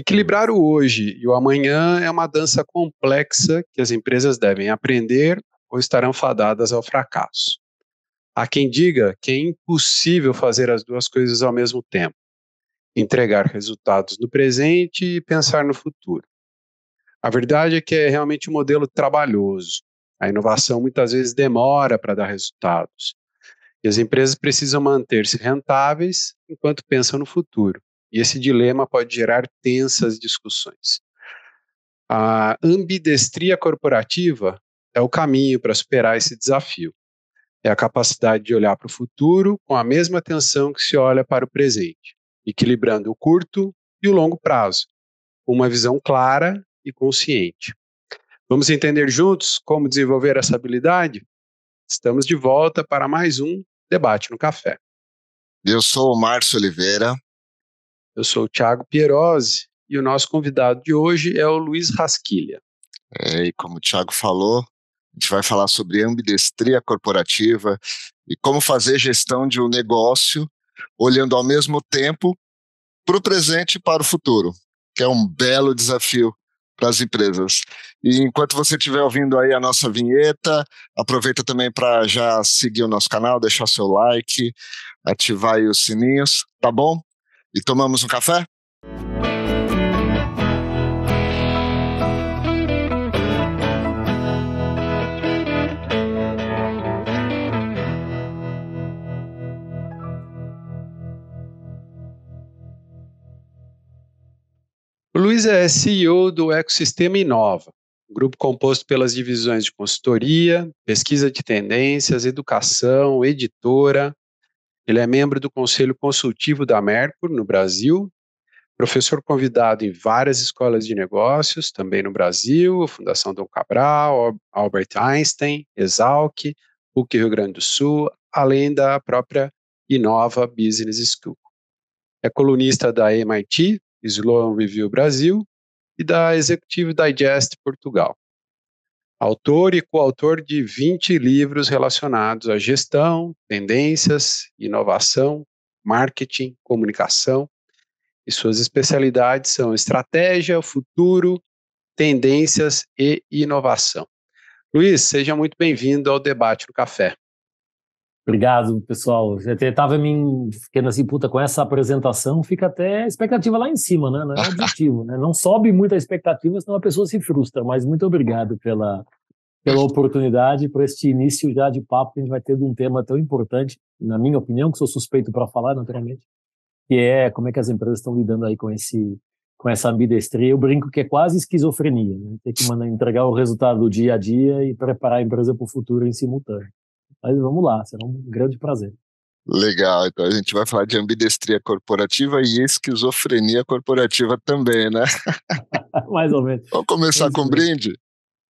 Equilibrar o hoje e o amanhã é uma dança complexa que as empresas devem aprender ou estarão fadadas ao fracasso. Há quem diga que é impossível fazer as duas coisas ao mesmo tempo: entregar resultados no presente e pensar no futuro. A verdade é que é realmente um modelo trabalhoso. A inovação muitas vezes demora para dar resultados. E as empresas precisam manter-se rentáveis enquanto pensam no futuro. E esse dilema pode gerar tensas discussões. A ambidestria corporativa é o caminho para superar esse desafio. É a capacidade de olhar para o futuro com a mesma atenção que se olha para o presente, equilibrando o curto e o longo prazo, com uma visão clara e consciente. Vamos entender juntos como desenvolver essa habilidade? Estamos de volta para mais um Debate no Café. Eu sou o Márcio Oliveira. Eu sou o Thiago Pierosi e o nosso convidado de hoje é o Luiz Rasquilha. É, e como o Thiago falou, a gente vai falar sobre ambidestria corporativa e como fazer gestão de um negócio olhando ao mesmo tempo para o presente e para o futuro, que é um belo desafio para as empresas. E enquanto você estiver ouvindo aí a nossa vinheta, aproveita também para já seguir o nosso canal, deixar seu like, ativar aí os sininhos, tá bom? E tomamos um café? O Luiz é CEO do Ecosistema Inova, um grupo composto pelas divisões de consultoria, pesquisa de tendências, educação, editora. Ele é membro do Conselho Consultivo da Mercur no Brasil, professor convidado em várias escolas de negócios, também no Brasil, Fundação Dom Cabral, Albert Einstein, Exalc, PUC Rio Grande do Sul, além da própria Inova Business School. É colunista da MIT, Sloan Review Brasil e da Executive Digest Portugal. Autor e coautor de 20 livros relacionados à gestão, tendências, inovação, marketing, comunicação. E suas especialidades são estratégia, futuro, tendências e inovação. Luiz, seja muito bem-vindo ao Debate no Café. Obrigado, pessoal. Já estava me ficando assim, puta, com essa apresentação, fica até a expectativa lá em cima, né? Não é objetivo, né? Não sobe muito a expectativa, senão a pessoa se frustra. Mas muito obrigado pela, pela oportunidade, por este início já de papo que a gente vai ter de um tema tão importante, na minha opinião, que sou suspeito para falar, naturalmente, que é como é que as empresas estão lidando aí com esse com essa ambidestria. Eu brinco que é quase esquizofrenia, né? Ter que mandar entregar o resultado do dia a dia e preparar a empresa para o futuro em simultâneo. Mas vamos lá, será um grande prazer. Legal, então a gente vai falar de ambidestria corporativa e esquizofrenia corporativa também, né? Mais ou menos. Vamos começar com brinde?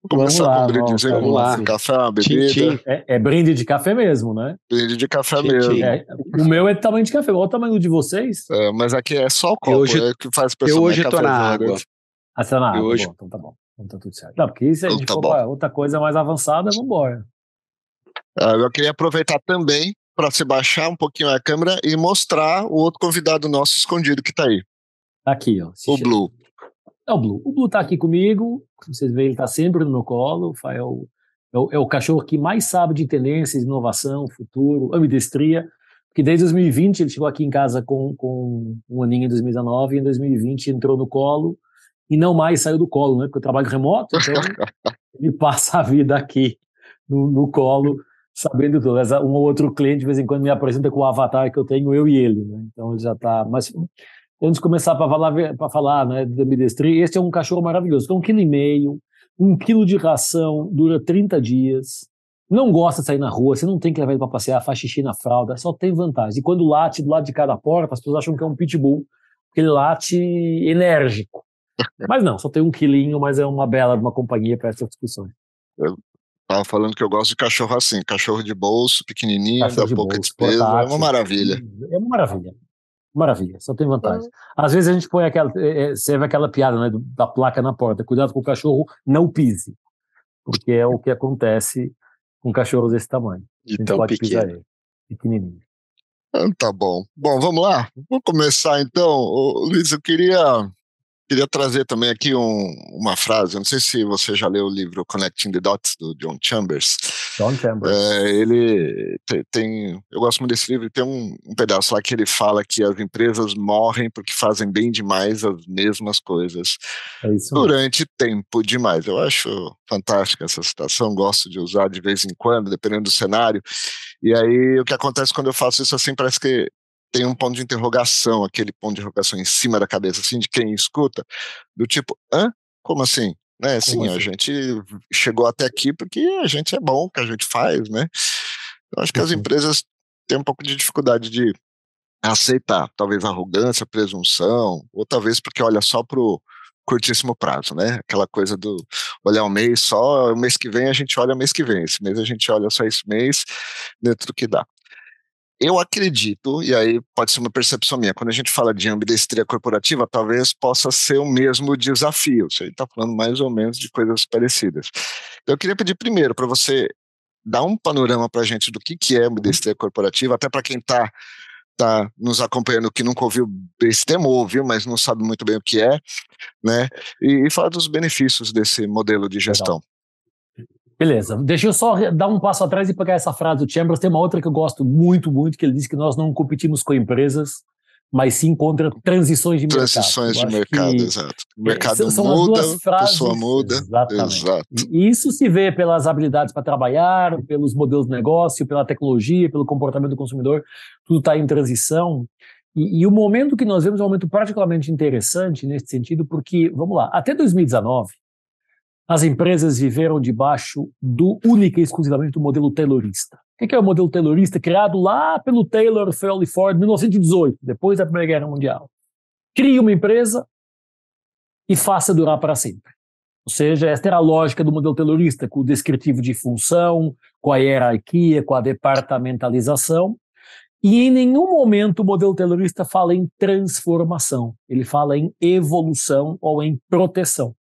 Vamos começar lá, com um brindezinho, vamos, lá. Um café, uma bebida. Tchim, tchim. É, é, brinde de café mesmo, né? Brinde de café tchim, mesmo. É, o meu é de tamanho de café, olha o tamanho de vocês. É, mas aqui é só o copo, hoje, é que faz pessoa Eu hoje estou na água. Ah, você tá na água, hoje... bom, então tá bom. Então tá tudo certo. Não, porque se a então gente então, tá outra coisa mais avançada, vamos embora. Uh, eu queria aproveitar também para se baixar um pouquinho a câmera e mostrar o outro convidado nosso escondido que está aí. Aqui, ó. O Blue. É o Blue. O Blue está aqui comigo. Vocês veem, ele está sempre no meu colo. É o, é, o, é o cachorro que mais sabe de tendências, inovação, futuro, ambidestria. Porque desde 2020 ele chegou aqui em casa com, com um aninho em 2019 e em 2020 entrou no colo e não mais saiu do colo, né? Porque eu trabalho remoto, então ele passa a vida aqui no, no colo sabendo tudo. Um ou outro cliente de vez em quando me apresenta com o avatar que eu tenho, eu e ele, né? Então ele já está. Mas antes de começar para falar, para falar né, de ambidestria, este é um cachorro maravilhoso, que é um quilo e meio, um quilo de ração, dura 30 dias. Não gosta de sair na rua, você não tem que levar ele para passear, faz xixi na fralda, só tem vantagem. E quando late do lado de cada porta, as pessoas acham que é um pitbull, porque ele late enérgico. Mas não, só tem um quilinho, mas é uma bela uma companhia para essas discussões. Tava falando que eu gosto de cachorro assim, cachorro de bolso, pequenininho, cachorro dá pouca bolso, despesa, portátil. é uma maravilha. É uma maravilha. Maravilha, só tem vantagem. Uhum. Às vezes a gente põe aquela, é, é, serve aquela piada né, da placa na porta, cuidado com o cachorro, não pise, porque é o que acontece com cachorros desse tamanho. De tão pode pequeno. Pisar ele, pequenininho. Ah, tá bom. Bom, vamos lá. Vamos começar então. Ô, Luiz, eu queria Queria trazer também aqui um, uma frase, não sei se você já leu o livro Connecting the Dots, do John Chambers. John Chambers. É, ele tem, tem, eu gosto muito desse livro, tem um, um, pedaço lá que ele fala que as empresas morrem porque fazem bem demais as mesmas coisas é durante tempo demais. Eu acho fantástica essa citação, gosto de usar de vez em quando, dependendo do cenário. E aí o que acontece quando eu faço isso assim, parece que tem um ponto de interrogação, aquele ponto de interrogação em cima da cabeça, assim, de quem escuta, do tipo, hã? Como assim? Né, assim, assim? a gente chegou até aqui porque a gente é bom, que a gente faz, né? Eu acho que as empresas têm um pouco de dificuldade de aceitar, talvez arrogância, presunção, ou talvez porque olha só pro curtíssimo prazo, né? Aquela coisa do olhar um mês só, o mês que vem a gente olha o mês que vem, esse mês a gente olha só esse mês, dentro do que dá. Eu acredito, e aí pode ser uma percepção minha, quando a gente fala de ambidestria corporativa, talvez possa ser o mesmo desafio. Você está falando mais ou menos de coisas parecidas. Então, eu queria pedir primeiro para você dar um panorama para a gente do que, que é ambidestria corporativa, até para quem está tá nos acompanhando que nunca ouviu esse termo, ouviu, mas não sabe muito bem o que é, né? E, e falar dos benefícios desse modelo de gestão. Beleza, deixa eu só dar um passo atrás e pegar essa frase do Chambers. Tem uma outra que eu gosto muito, muito, que ele diz que nós não competimos com empresas, mas sim contra transições de transições mercado. Transições de mercado, exato. O mercado são, são muda, a pessoa muda. Exatamente. Exato. E isso se vê pelas habilidades para trabalhar, pelos modelos de negócio, pela tecnologia, pelo comportamento do consumidor, tudo está em transição. E, e, o momento que nós vemos é um momento particularmente interessante nesse sentido, porque, vamos lá, até 2019, as empresas viveram debaixo do única e exclusivamente do modelo taylorista. O que é o modelo taylorista? Criado lá pelo Taylor Felly Ford em 1918, depois da Primeira Guerra Mundial. Crie uma empresa e faça durar para sempre. Ou seja, esta era a lógica do modelo taylorista, com o descritivo de função, com a hierarquia, com a departamentalização. E em nenhum momento o modelo taylorista fala em transformação, ele fala em evolução ou em proteção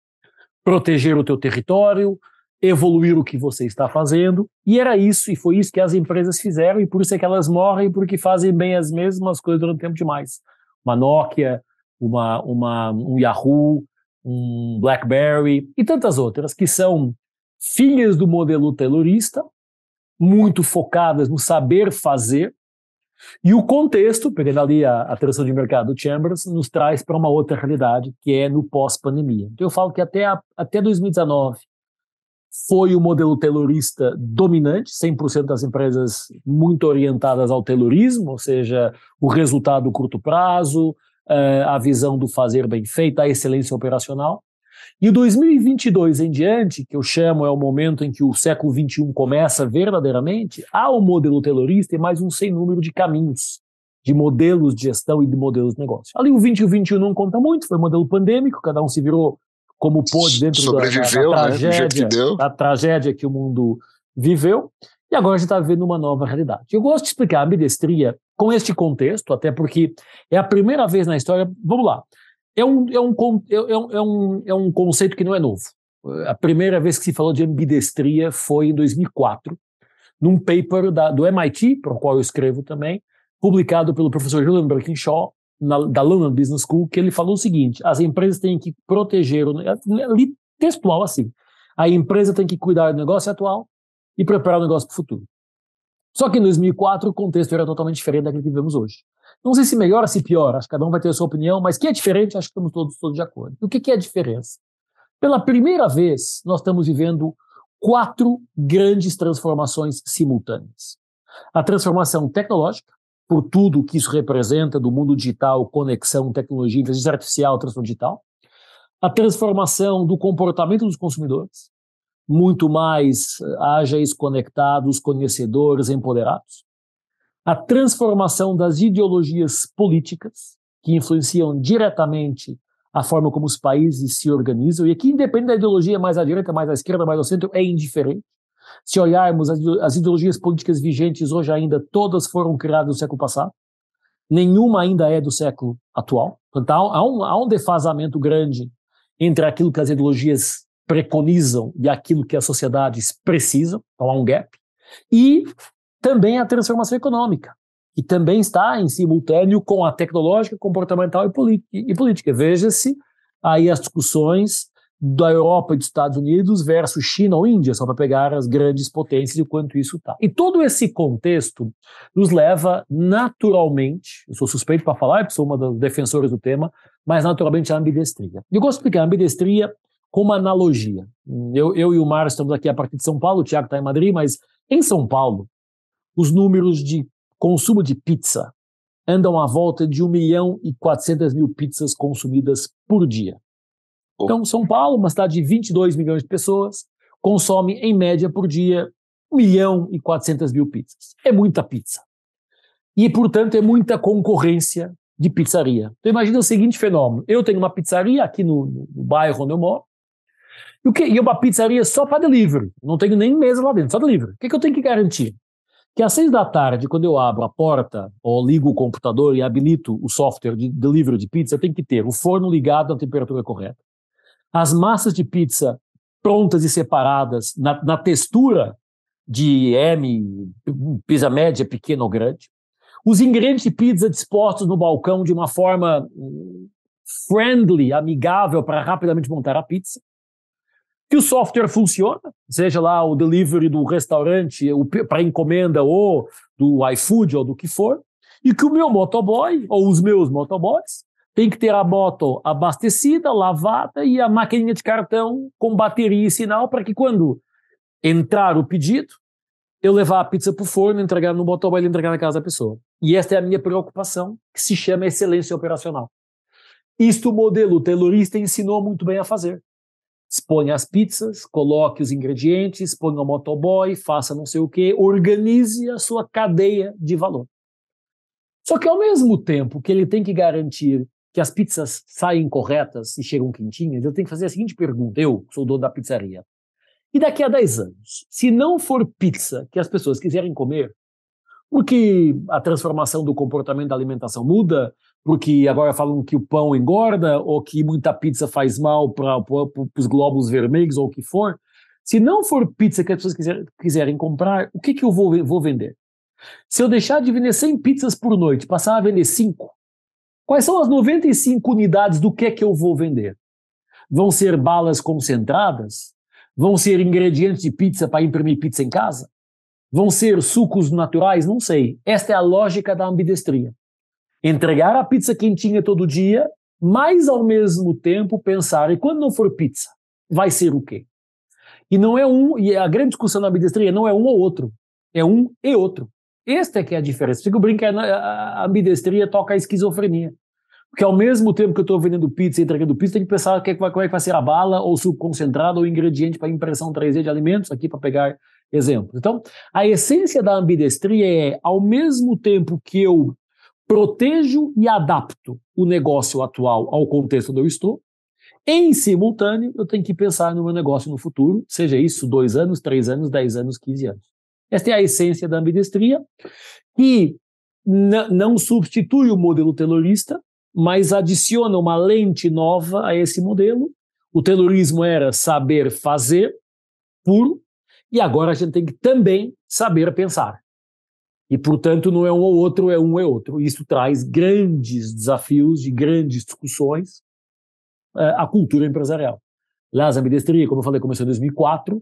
proteger o teu território, evoluir o que você está fazendo, e era isso, e foi isso que as empresas fizeram, e por isso é que elas morrem, porque fazem bem as mesmas coisas durante tempo demais. Uma Nokia, uma, uma, um Yahoo, um BlackBerry e tantas outras, que são filhas do modelo taylorista, muito focadas no saber fazer, e o contexto, pegando ali a, a tradução de mercado do Chambers, nos traz para uma outra realidade, que é no pós-pandemia. Então eu falo que até, a, até 2019 foi o modelo taylorista dominante, 100% das empresas muito orientadas ao taylorismo, ou seja, o resultado curto prazo, eh, a visão do fazer bem feito, a excelência operacional. E o 2022 em diante, que eu chamo é o momento em que o século XXI começa verdadeiramente, há o modelo taylorista e mais um sem número de caminhos, de modelos de gestão e de modelos de negócio. Ali o 20 e o 21 não conta muito, foi um modelo pandêmico, cada um se virou como pôde dentro da, da, da, né, tragédia, né? da tragédia que o mundo viveu. E agora a gente está vivendo uma nova realidade. Eu gosto de explicar a ambidestria com este contexto, até porque é a primeira vez na história. Vamos lá é um, é, é, é, um, é, um, é um conceito que não é novo. A primeira vez que se falou de ambidestria foi em 2004, num paper da, do MIT, para o qual eu escrevo também, publicado pelo professor Julian Birkinshaw, na, da London Business School, que ele falou o seguinte: as empresas têm que proteger, ali, textual assim, a empresa tem que cuidar do negócio atual e preparar o negócio para o futuro. Só que em 2004 o contexto era totalmente diferente daquele que vivemos hoje. Não sei se melhora se piora, acho que cada um vai ter a sua opinião, mas que é diferente, acho que estamos todos, todos de acordo. O que, que é a diferença? Pela primeira vez, nós estamos vivendo quatro grandes transformações simultâneas. A transformação tecnológica, por tudo que isso representa do mundo digital, conexão, tecnologia, inteligência artificial, transformação digital. A transformação do comportamento dos consumidores, muito mais eh, ágeis, conectados, conhecedores, empoderados a transformação das ideologias políticas, que influenciam diretamente a forma como os países se organizam, e aqui, independente da ideologia mais à direita, mais à esquerda, mais ao centro, é indiferente. Se olharmos as ideologias políticas vigentes hoje ainda, todas foram criadas no século passado, nenhuma ainda é do século atual. Portanto, há um, há um defasamento grande entre aquilo que as ideologias preconizam e aquilo que as sociedades precisam, então há um gap. E também a transformação econômica, que também está em simultâneo com a tecnológica, comportamental e, política. Veja-se aí as discussões da Europa e dos Estados Unidos versus China ou Índia, só para pegar as grandes potências e o quanto isso está. E todo esse contexto nos leva naturalmente, eu sou suspeito para falar, eu sou uma das defensores do tema, mas naturalmente à ambidestria. Eu gosto de explicar a ambidestria como analogia. Eu, eu e o Mário estamos aqui a partir de São Paulo, o Tiago está em Madrid, mas em São Paulo, os números de consumo de pizza andam à volta de 1 milhão e 400 mil pizzas consumidas por dia. Então, São Paulo, uma cidade de 22 milhões de pessoas, consome, em média, por dia, 1 milhão e 400 mil pizzas. É muita pizza. E, portanto, é muita concorrência de pizzaria. Então, imagina o seguinte fenômeno. Eu tenho uma pizzaria aqui no, no bairro onde eu moro, e, o que, e uma pizzaria só para delivery. Não tenho nem mesa lá dentro, só delivery. O que, que eu tenho que garantir? Que às seis da tarde, quando eu abro a porta ou ligo o computador e habilito o software de delivery de pizza, eu tenho que ter o forno ligado à temperatura correta, as massas de pizza prontas e separadas na, na textura de M, pizza média, pequena ou grande, os ingredientes de pizza dispostos no balcão de uma forma hum, friendly, amigável para rapidamente montar a pizza, que o software funciona, seja lá o delivery do restaurante para encomenda ou do iFood ou do que for, e que o meu motoboy ou os meus motoboys tem que ter a moto abastecida, lavada e a maquininha de cartão com bateria e sinal para que quando entrar o pedido, eu levar a pizza para o forno, entregar no motoboy e entregar na casa da pessoa. E esta é a minha preocupação, que se chama excelência operacional. Isto o modelo taylorista ensinou muito bem a fazer. Exponha as pizzas, coloque os ingredientes, ponha o motoboy, faça não sei o que, organize a sua cadeia de valor. Só que ao mesmo tempo que ele tem que garantir que as pizzas saem corretas e chegam quentinhas, eu tenho que fazer a seguinte pergunta, eu sou o dono da pizzaria. E daqui a 10 anos, se não for pizza que as pessoas quiserem comer, porque a transformação do comportamento da alimentação muda, porque agora falam que o pão engorda, ou que muita pizza faz mal para os glóbulos vermelhos, ou o que for, se não for pizza que as pessoas quiser, quiserem comprar, o que, que eu vou, vou vender? Se eu deixar de vender 100 pizzas por noite, passar a vender 5, Quais são as 95 unidades do que é que eu vou vender? Vão ser balas concentradas? Vão ser ingredientes de pizza para imprimir pizza em casa? Vão ser sucos naturais? Não sei. Esta é a lógica da ambidestria. Entregar a pizza quentinha todo dia, mas ao mesmo tempo pensar, e quando não for pizza, vai ser o quê? E não é um, e a grande discussão da ambidestria não é um ou outro, é um e outro. Esta é que é a diferença. Fico brincando, a ambidestria toca a esquizofrenia. Porque ao mesmo tempo que eu estou vendendo pizza e entregando pizza, tem que pensar que é, como é que vai ser a bala, ou suco concentrado, ou ingrediente para impressão 3D de alimentos, aqui para pegar exemplos. Então, a essência da ambidestria é, ao mesmo tempo que eu protejo e adapto o negócio atual ao contexto onde eu estou, em simultâneo, eu tenho que pensar no meu negócio no futuro, seja isso dois anos, três anos, dez anos, quinze anos. Esta é a essência da ambidestria, que não substitui o modelo taylorista, mas adiciona uma lente nova a esse modelo. O taylorismo era saber fazer, puro, e agora a gente tem que também saber pensar. E, portanto, não é um ou outro, é um e outro. Isso traz grandes desafios e grandes discussões uh, à cultura empresarial. Lá, a como eu falei, começou em 2004,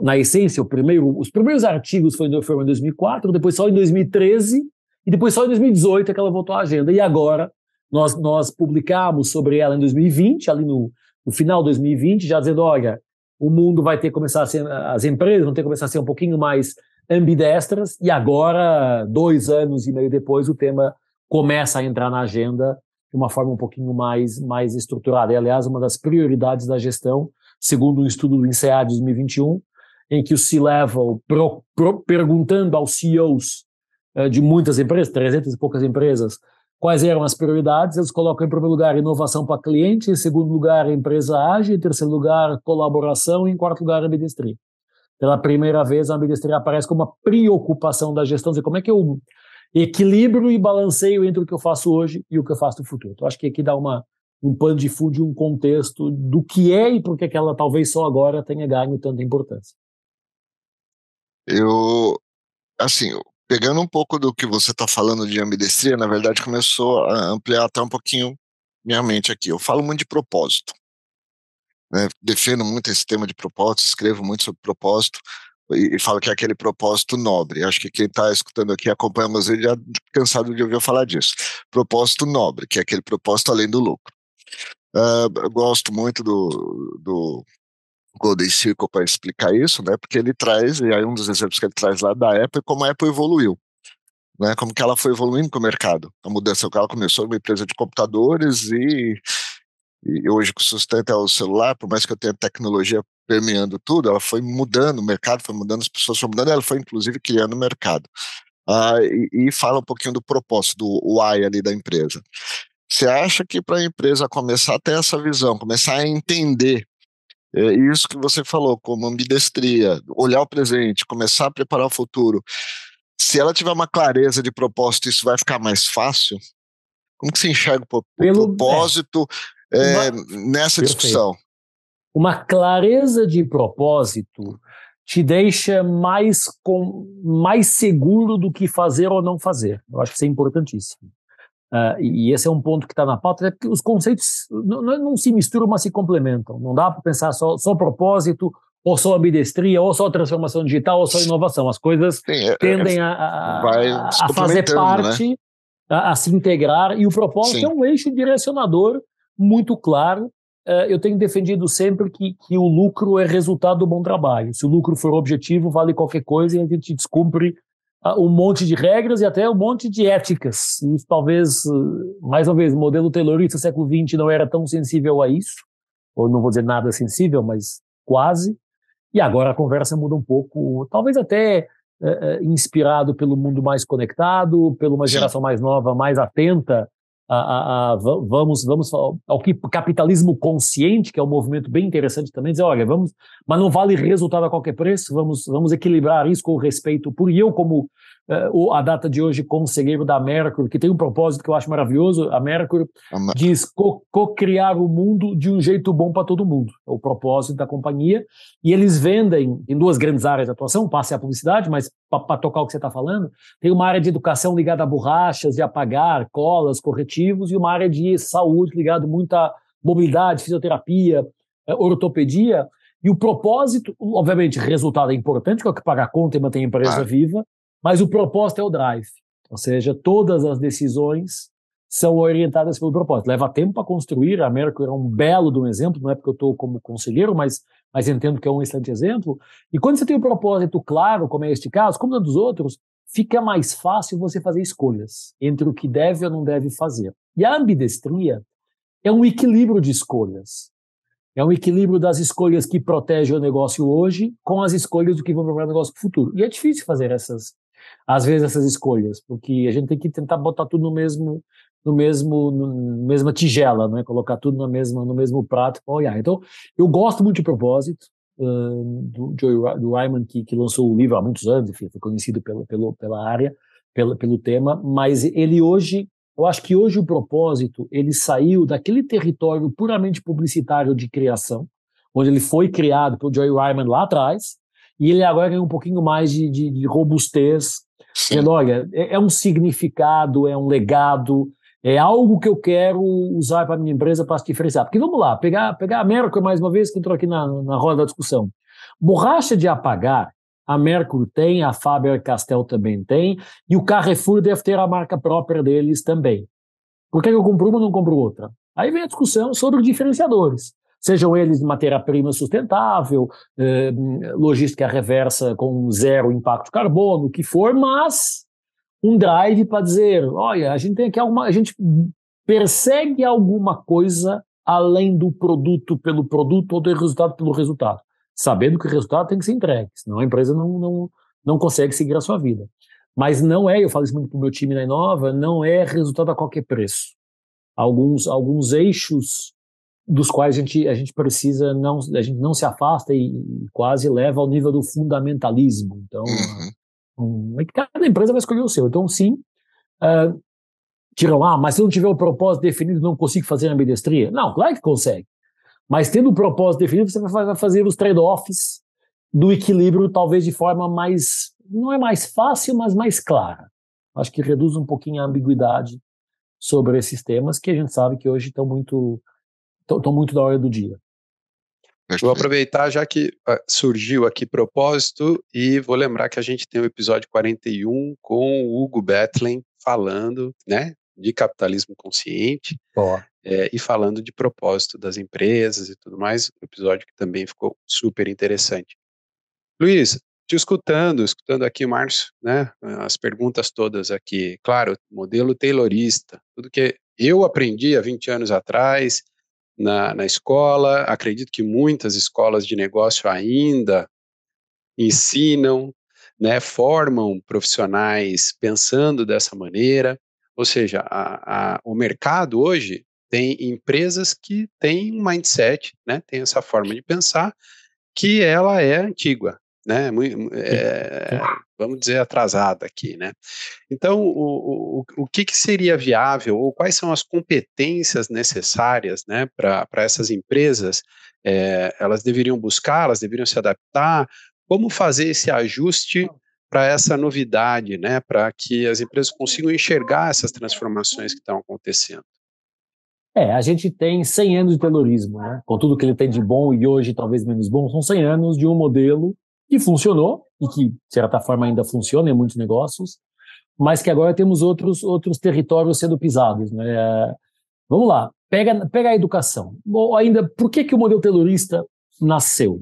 na essência, primeiro, os primeiros artigos foram, foram em 2004, depois só em 2013, e depois só em 2018 é que ela voltou à agenda. E agora, nós, nós publicamos sobre ela em 2020, ali no, no final de 2020, já dizendo, olha, o mundo vai ter que começar a ser, as empresas vão ter que começar a ser um pouquinho mais ambidestras, e agora, dois anos e meio depois, o tema começa a entrar na agenda de uma forma um pouquinho mais, mais estruturada. E, aliás, uma das prioridades da gestão, segundo um estudo do INSEAD 2021, em que o C-Level, perguntando aos CEOs uh, de muitas empresas, 300 e poucas empresas, quais eram as prioridades, eles colocam em primeiro lugar inovação para cliente, em segundo lugar empresa ágil, em terceiro lugar colaboração e em quarto lugar ambidestria. Pela primeira vez a ambidestria aparece como uma preocupação da gestão, dizer como é que eu equilibro e balanceio entre o que eu faço hoje e o que eu faço no futuro. Então acho que aqui dá uma um pano de fundo, um contexto do que é e por que ela talvez só agora tenha ganho tanta importância. Eu, assim, pegando um pouco do que você está falando de ambidestria, na verdade começou a ampliar até um pouquinho minha mente aqui. Eu falo muito de propósito. Né? Defendo muito esse tema de propósito, escrevo muito sobre propósito e, e falo que é aquele propósito nobre. Acho que quem está escutando aqui, acompanha meus vídeos, já cansado de ouvir falar disso. Propósito nobre, que é aquele propósito além do lucro. Uh, gosto muito do, do Golden Circle para explicar isso, né? Porque ele traz, e aí um dos exemplos que ele traz lá da Apple, como a Apple evoluiu. Né, como que ela foi evoluindo com o mercado. A mudança que ela começou uma empresa de computadores e, e hoje que sustenta o celular, por mais que eu tenha tecnologia permeando tudo, ela foi mudando o mercado, foi mudando, as pessoas foram mudando, ela foi inclusive criando o mercado. Ah, e, e, fala um pouquinho do propósito, do why ali da empresa. Você acha que para a empresa começar a ter essa visão, começar a entender é, isso que você falou, como ambidestria, olhar o presente, começar a preparar o futuro, se ela tiver uma clareza de propósito, isso vai ficar mais fácil? Como que você enxerga o, Pelo, propósito é, é, nessa perfeito. discussão? Uma clareza de propósito te deixa mais, com, mais seguro do que fazer ou não fazer. Eu acho que isso é importantíssimo. Uh, e esse é um ponto que está na pauta, é que os conceitos não, não, se misturam, mas se complementam. Não dá para pensar só, só propósito, ou só ambidestria, ou só transformação digital, ou só inovação. As coisas Sim, é, é, tendem a, a, a fazer né? parte, né? a, a, se integrar, e o propósito Sim. é um eixo direcionador muito claro. Uh, eu tenho defendido sempre que, que o lucro é resultado do bom trabalho. Se o lucro for objetivo, vale qualquer coisa e a gente descumpre um monte de regras e até um monte de éticas. E talvez, mais uma vez, o modelo taylorista do século XX não era tão sensível a isso, ou não vou dizer nada sensível, mas quase. E agora a conversa muda um pouco, talvez até é, inspirado pelo mundo mais conectado, pela uma geração mais nova, mais atenta a, a, a, vamos, vamos ao que capitalismo consciente, que é um movimento bem interessante também, dizer, olha, vamos, mas não vale resultado a qualquer preço, vamos, vamos equilibrar isso com o respeito por eu como uh, a data de hoje conselheiro da Mercury, que tem um propósito que eu acho maravilhoso, a Mercury diz co-criar o mundo de um jeito bom para todo mundo, é o propósito da companhia, e eles vendem em duas grandes áreas de atuação, passe a publicidade, mas para tocar o que você está falando, tem uma área de educação ligada a borrachas, de apagar, colas, corretivos, e uma área de saúde ligada muito à mobilidade, fisioterapia, eh, ortopedia, e o propósito, obviamente, resultado é importante, que é o que paga a conta e mantém a empresa ah. viva, mas o propósito é o drive. Ou seja, todas as decisões são orientadas pelo propósito. Leva tempo para construir, a Mercury é um belo de um exemplo, não é porque eu estou como conselheiro, mas, mas entendo que é um excelente exemplo. E quando você tem um propósito claro, como é este caso, como dos outros, fica mais fácil você fazer escolhas entre o que deve ou não deve fazer. E a ambidestria é um equilíbrio de escolhas. É um equilíbrio das escolhas que protegem o negócio hoje com as escolhas do que vão provar o negócio no futuro. E é difícil fazer essas, às vezes essas escolhas, porque a gente tem que tentar botar tudo no mesmo no mesmo no, mesma tigela, né? Colocar tudo na mesma no mesmo prato olhar. Então, eu gosto muito de propósito uh, do Joey do Ryman que, que lançou o livro há muitos anos, enfim, foi conhecido pelo, pelo pela área, pelo, pelo tema, mas ele hoje eu acho que hoje o propósito ele saiu daquele território puramente publicitário de criação, onde ele foi criado pelo Joey Ryman lá atrás, e ele agora ganha um pouquinho mais de, de, de robustez. Dizendo, olha, é, é, um significado, é um legado, é algo que eu quero usar para a minha empresa para se diferenciar. Porque vamos lá, pegar, pegar a Mercury mais uma vez, que entrou aqui na, na roda da discussão. Borracha de apagar, a Mercury tem, a Faber-Castell também tem, e o Carrefour deve ter a marca própria deles também. Por que eu compro uma e não compro outra? Aí vem a discussão sobre diferenciadores sejam eles matéria-prima sustentável, eh, logística reversa com zero impacto de carbono, o que for, mas um drive para dizer, olha, a gente tem aqui alguma, a gente persegue alguma coisa além do produto pelo produto ou do resultado pelo resultado, sabendo que o resultado tem que ser entregue, senão a empresa não, não, não consegue seguir a sua vida. Mas não é, eu falo isso muito para o meu time na Inova, não é resultado a qualquer preço. Alguns, alguns eixos dos quais a gente, a gente precisa não a gente não se afasta e, quase leva ao nível do fundamentalismo. Então, uhum. um, é cada empresa vai escolher o seu. Então, sim, uh, tiram, ah, mas se não tiver o propósito definido, não consigo fazer a ambidestria. Não, claro que consegue. Mas tendo o propósito definido, você vai fazer os trade-offs do equilíbrio, talvez de forma mais, não é mais fácil, mas mais clara. Acho que reduz um pouquinho a ambiguidade sobre esses temas que a gente sabe que hoje estão muito, estão muito da hora do dia. Vou aproveitar já que ah, surgiu aqui propósito e vou lembrar que a gente tem o episódio 41 com o Hugo Betlen falando, né, de capitalismo consciente é, e falando de propósito das empresas e tudo mais, um episódio que também ficou super interessante. Luiz, te escutando, escutando aqui, Márcio, né, as perguntas todas aqui, claro, modelo taylorista, tudo que eu aprendi há 20 anos atrás na, na escola, acredito que muitas escolas de negócio ainda ensinam, né, formam profissionais pensando dessa maneira, ou seja, a, a, o mercado hoje tem empresas que têm um mindset, né, tem essa forma de pensar, que ela é antiga, né, é, vamos dizer atrasada aqui, né. Então, o, o, o que, que seria viável ou quais são as competências necessárias, né, para essas empresas? É, elas deveriam buscar, elas deveriam se adaptar. Como fazer esse ajuste para essa novidade, né, para que as empresas consigam enxergar essas transformações que estão acontecendo. É, a gente tem 100 anos de terrorismo, né, com tudo que ele tem de bom e hoje talvez menos bom, são 100 anos de um modelo que funcionou e que, de certa forma, ainda funciona em muitos negócios, mas que agora temos outros, outros territórios sendo pisados. Né? Vamos lá, pega, pega a educação. Ou ainda, por que, que o modelo terrorista nasceu?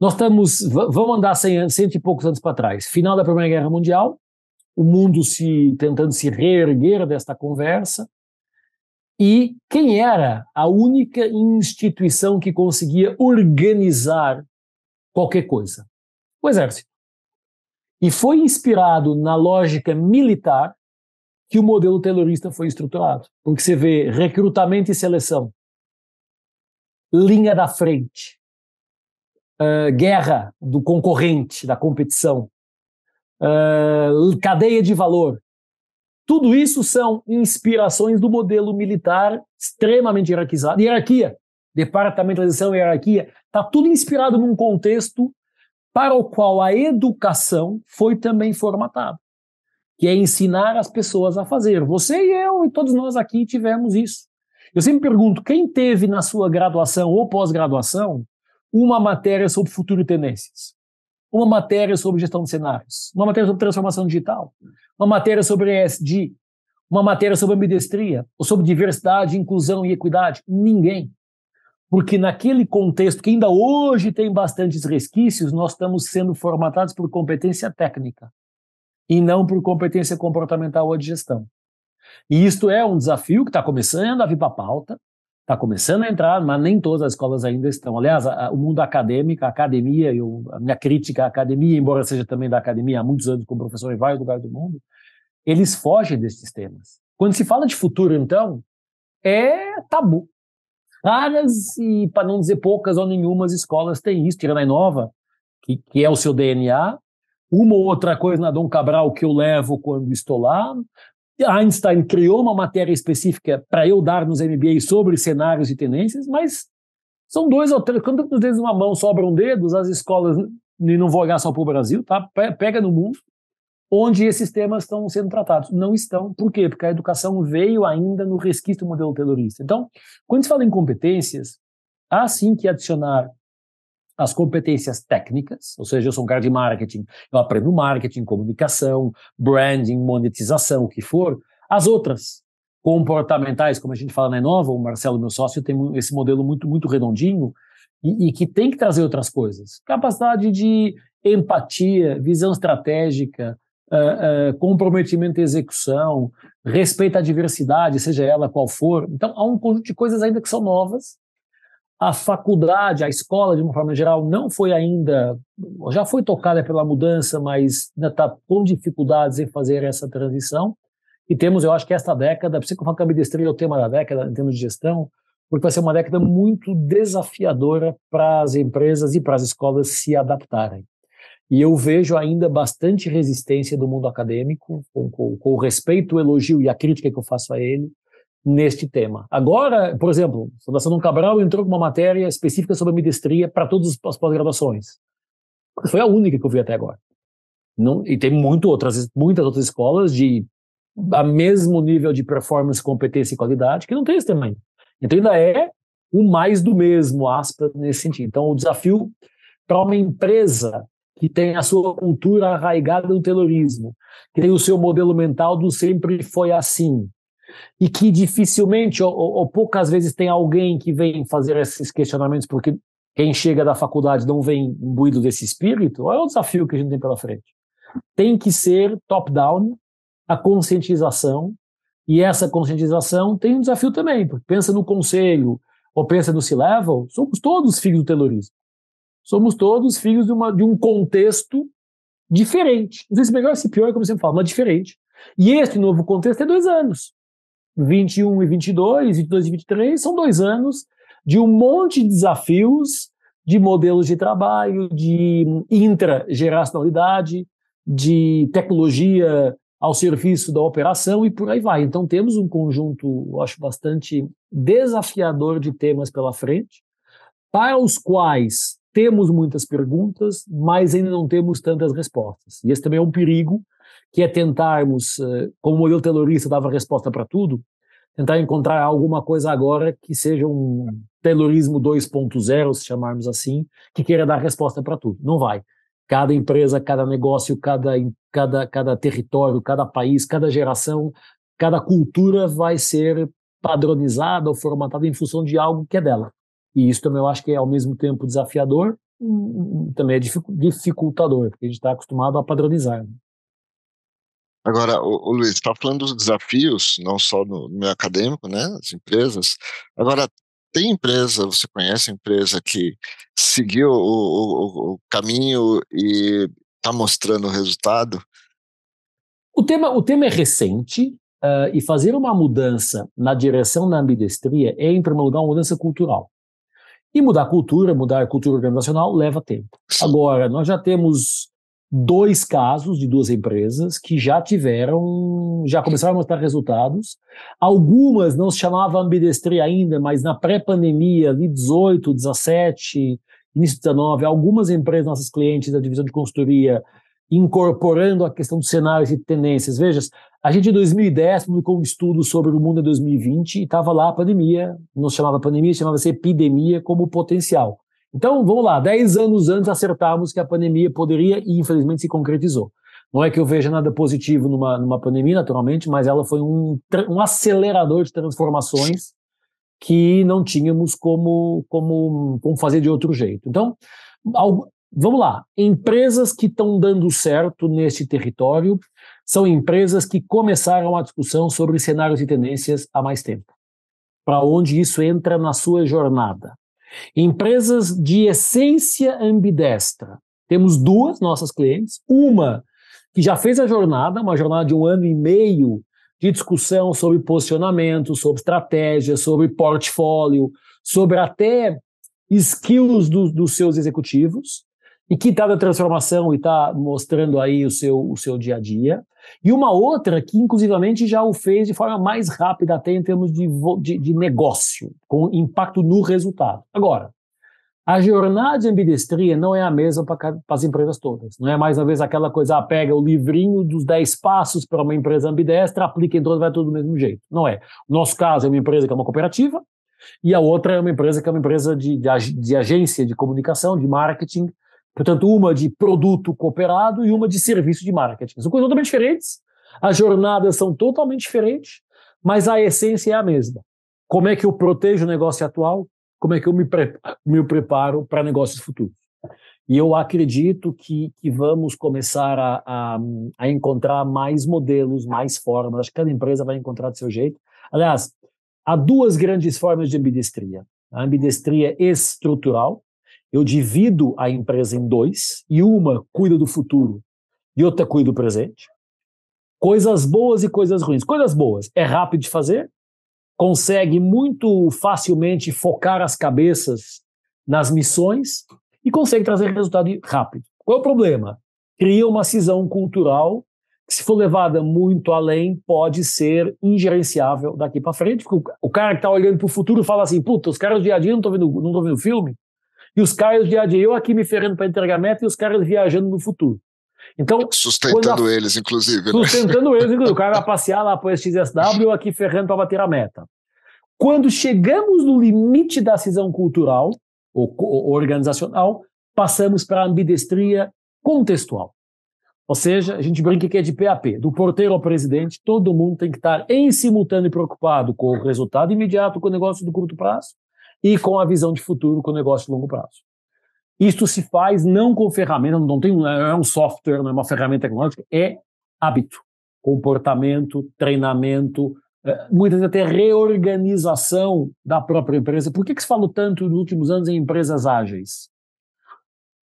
Nós estamos, vamos andar cento e poucos anos para trás. Final da Primeira Guerra Mundial, o mundo se tentando se reerguer desta conversa. E quem era a única instituição que conseguia organizar qualquer coisa? O exército. E foi inspirado na lógica militar que o modelo terrorista foi estruturado. Porque você vê recrutamento e seleção, linha da frente, uh, guerra do concorrente, da competição, uh, cadeia de valor. Tudo isso são inspirações do modelo militar extremamente hierarquizado. Hierarquia, departamentalização e hierarquia, está tudo inspirado num contexto para o qual a educação foi também formatada, que é ensinar as pessoas a fazer. Você e eu e todos nós aqui tivemos isso. Eu sempre pergunto, quem teve na sua graduação ou pós-graduação uma matéria sobre futuro e tendências, uma matéria sobre gestão de cenários, uma matéria sobre transformação digital, uma matéria sobre ESG, uma matéria sobre ambidestria, ou sobre diversidade, inclusão e equidade? Ninguém. Porque naquele contexto que ainda hoje tem bastantes resquícios, nós estamos sendo formatados por competência técnica e não por competência comportamental ou de gestão. E isto é um desafio que está começando a vir para a pauta, está começando a entrar, mas nem todas as escolas ainda estão. Aliás, a, a, o mundo acadêmico, a academia, eu, a minha crítica à academia, embora seja também da academia há muitos anos como professor em vários lugares do mundo, eles fogem desses temas. Quando se fala de futuro, então, é tabu. Raras e, para não dizer poucas ou nenhumas escolas têm isso, tirando a Inova, que, que é o seu DNA, uma ou outra coisa na Dom Cabral que eu levo quando estou lá, Einstein criou uma matéria específica para eu dar nos MBA sobre cenários e tendências, mas são dois ou três. Quando nos dedos de uma mão sobram dedos, as escolas, e não vou olhar só para o Brasil, tá? pega no mundo, onde esses temas estão sendo tratados. Não estão. Por quê? Porque a educação veio ainda no resquício do modelo terrorista. Então, quando se fala em competências, há sim que adicionar as competências técnicas, ou seja, eu sou um cara de marketing, eu aprendo marketing, comunicação, branding, monetização, o que for. As outras, comportamentais, como a gente fala na Inova, o Marcelo, meu sócio, tem esse modelo muito, muito redondinho e, e que tem que trazer outras coisas. Capacidade de empatia, visão estratégica, uh, comprometimento e execução, respeito à diversidade, seja ela qual for. Então, há um conjunto de coisas ainda que são novas a faculdade, a escola, de uma forma geral, não foi ainda, já foi tocada pela mudança, mas ainda está com dificuldades em fazer essa transição. E temos, eu acho que esta década, por isso que eu falo que a ambidestria é o tema da década, em termos de gestão, porque vai ser uma década muito desafiadora para as empresas e para as escolas se adaptarem. E eu vejo ainda bastante resistência do mundo acadêmico, com, com, com o respeito, o elogio e a crítica que eu faço a ele, neste tema. Agora, por exemplo, a Fundação Dom Cabral entrou com uma matéria específica sobre ambidestria para todas as pós-graduações. Foi a única que eu vi até agora. Não, e tem muito outras, muitas outras escolas de a mesmo nível de performance, competência e qualidade, que não tem esse tamanho. Então ainda é o mais do mesmo, aspas, nesse sentido. Então o desafio para uma empresa que tem a sua cultura arraigada no terrorismo, que tem o seu modelo mental do sempre foi assim, e que dificilmente ou, ou, poucas vezes tem alguém que vem fazer esses questionamentos porque quem chega da faculdade não vem imbuído desse espírito, é o desafio que a gente tem pela frente. Tem que ser top-down a conscientização, e essa conscientização tem um desafio também, porque pensa no conselho, ou pensa no C-Level, somos todos filhos do terrorismo. Somos todos filhos de, uma, de um contexto diferente. Não sei se melhor ou se pior, como eu sempre falo, mas diferente. E esse novo contexto é dois anos. 21 e 22, 22 e 23, são dois anos de um monte de desafios de modelos de trabalho, de intrageracionalidade, de tecnologia ao serviço da operação e por aí vai. Então temos um conjunto, eu acho, bastante desafiador de temas pela frente, para os quais temos muitas perguntas, mas ainda não temos tantas respostas. E esse também é um perigo, que é tentarmos, eh, como o modelo terrorista dava resposta para tudo, tentar encontrar alguma coisa agora que seja um terrorismo 2.0, se chamarmos assim, que queira dar resposta para tudo. Não vai. Cada empresa, cada negócio, cada, cada, cada território, cada país, cada geração, cada cultura vai ser padronizada ou formatada em função de algo que é dela. E isso também eu acho que é ao mesmo tempo desafiador, também é dificultador, porque a gente está acostumado a padronizar. Né? Agora, o, o Luiz, está falando dos desafios, não só no, no meio acadêmico, né, as empresas. Agora, tem empresa, você conhece empresa que seguiu o, o, o caminho e está mostrando o resultado? O tema, o tema é recente uh, e fazer uma mudança na direção da ambidestria é, em primeiro lugar, uma mudança cultural. E mudar a cultura, mudar a cultura organizacional leva tempo. Agora, nós já temos dois casos de duas empresas que já tiveram, já começaram a mostrar resultados. Algumas não se chamavam ambidestria ainda, mas na pré-pandemia, ali 18, 17, início de 19, algumas empresas, nossas clientes da divisão de consultoria, incorporando a questão dos cenários e tendências. Veja, a gente em 2010 publicou um estudo sobre o mundo em 2020 e estava lá a pandemia, não se chamava pandemia, chamava-se epidemia como potencial. Então, vamos lá, 10 anos antes acertávamos que a pandemia poderia e infelizmente se concretizou. Não é que eu veja nada positivo numa, numa pandemia, naturalmente, mas ela foi um, um acelerador de transformações que não tínhamos como, como, como fazer de outro jeito. Então, vamos lá, empresas que estão dando certo nesse território são empresas que começaram a discussão sobre cenários e tendências há mais tempo. Para onde isso entra na sua jornada. Empresas de essência ambidestra. Temos duas nossas clientes, uma que já fez a jornada, uma jornada de um ano e meio de discussão sobre posicionamento, sobre estratégia, sobre portfólio, sobre até skills do, dos seus executivos, e que está na transformação e está mostrando aí o seu, o seu dia a dia. E uma outra que, inclusivamente, já o fez de forma mais rápida, até em termos de, de, de negócio, com impacto no resultado. Agora, a jornada de ambidestria não é a mesma para as empresas todas. Não é mais uma vez aquela coisa, ah, pega o livrinho dos 10 passos para uma empresa ambidestra, aplica em todas, vai tudo do mesmo jeito. Não é. O nosso caso é uma empresa que é uma cooperativa, e a outra é uma empresa que é uma empresa de, de, de agência de comunicação, de marketing, Portanto, uma de produto cooperado e uma de serviço de marketing. São coisas totalmente diferentes, as jornadas são totalmente diferentes, mas a essência é a mesma. Como é que eu protejo o negócio atual? Como é que eu me, pre me preparo para negócios futuros? E eu acredito que, que vamos começar a, a, a, encontrar mais modelos, mais formas. Acho que cada empresa vai encontrar do seu jeito. Aliás, há duas grandes formas de ambidestria. A ambidestria estrutural, eu divido a empresa em dois, e uma cuida do futuro e outra cuida do presente. Coisas boas e coisas ruins. Coisas boas, é rápido de fazer, consegue muito facilmente focar as cabeças nas missões e consegue trazer resultado rápido. Qual é o problema? Cria uma cisão cultural que, se for levada muito além, pode ser ingerenciável daqui para frente, porque o cara que está olhando para o futuro fala assim: puta, os caras do dia a dia não estão vendo, não vendo filme, e os caras de dia eu aqui me ferrando para entregar meta e os caras viajando no futuro. Então, sustentando a, eles, inclusive. Né? Sustentando eles, inclusive. O cara vai passear lá para o XSW aqui ferrando para bater a meta. Quando chegamos no limite da cisão cultural ou, ou organizacional, passamos para a ambidestria contextual. Ou seja, a gente brinca que é de PAP, do porteiro ao presidente, todo mundo tem que estar em simultâneo preocupado com o resultado imediato, com o negócio do curto prazo e com a visão de futuro, com o negócio de longo prazo. Isto se faz não com ferramenta, não tem não é um software, não é uma ferramenta tecnológica, é hábito, comportamento, treinamento, é, muitas vezes até reorganização da própria empresa. Por que, que se falou tanto nos últimos anos em empresas ágeis?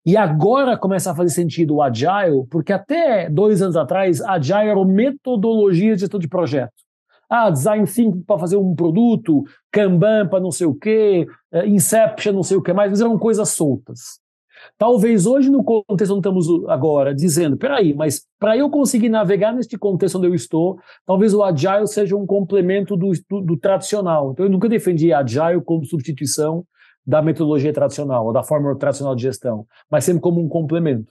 E agora começa a fazer sentido o Agile, porque até dois anos atrás, Agile era metodologia de gestão de projeto. Ah, design thinking para fazer um produto, Kanban para não sei o quê, é, Inception não sei o que mais, mas eram coisas soltas. Talvez hoje, no contexto onde estamos agora, dizendo, peraí, mas para eu conseguir navegar neste contexto onde eu estou, talvez o Agile seja um complemento do, do, do tradicional. Então, eu nunca defendi Agile como substituição da metodologia tradicional, ou da forma tradicional de gestão, mas sempre como um complemento.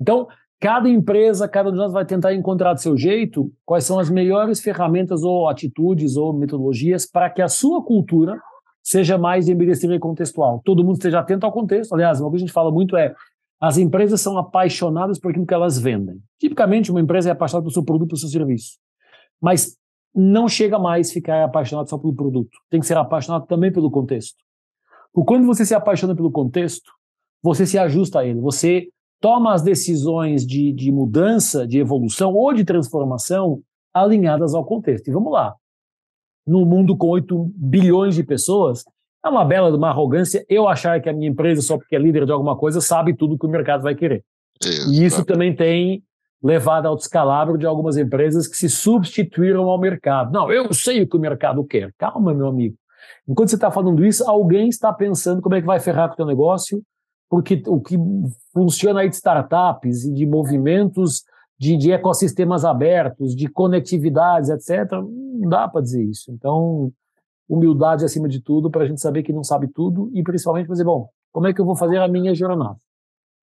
Então, cada empresa, cada um de nós vai tentar encontrar do seu jeito quais são as melhores ferramentas ou atitudes ou metodologias para que a sua cultura seja mais de e contextual. Todo mundo esteja atento ao contexto. Aliás, uma coisa que a gente fala muito é as empresas são apaixonadas por aquilo que elas vendem. Tipicamente, uma empresa é apaixonada pelo seu produto, pelo seu serviço. Mas não chega mais ficar apaixonado só pelo produto. Tem que ser apaixonado também pelo contexto. Porque quando você se apaixona pelo contexto, você se ajusta a ele. Você toma as decisões de, de mudança, de evolução ou de transformação alinhadas ao contexto. E vamos lá num mundo com 8 bilhões de pessoas, é uma bela de uma arrogância eu achar que a minha empresa, só porque é líder de alguma coisa, sabe tudo que o mercado vai querer. E isso também tem levado ao descalabro de algumas empresas que se substituíram ao mercado. Não, eu sei o que o mercado quer. Calma, meu amigo. Enquanto você está falando isso, alguém está pensando como é que vai ferrar com o teu negócio, porque o que funciona aí de startups e de movimentos de, de ecossistemas abertos, de conectividades, etc., não dá para dizer isso. Então, humildade acima de tudo, para a gente saber que não sabe tudo e principalmente dizer, bom, como é que eu vou fazer a minha jornada?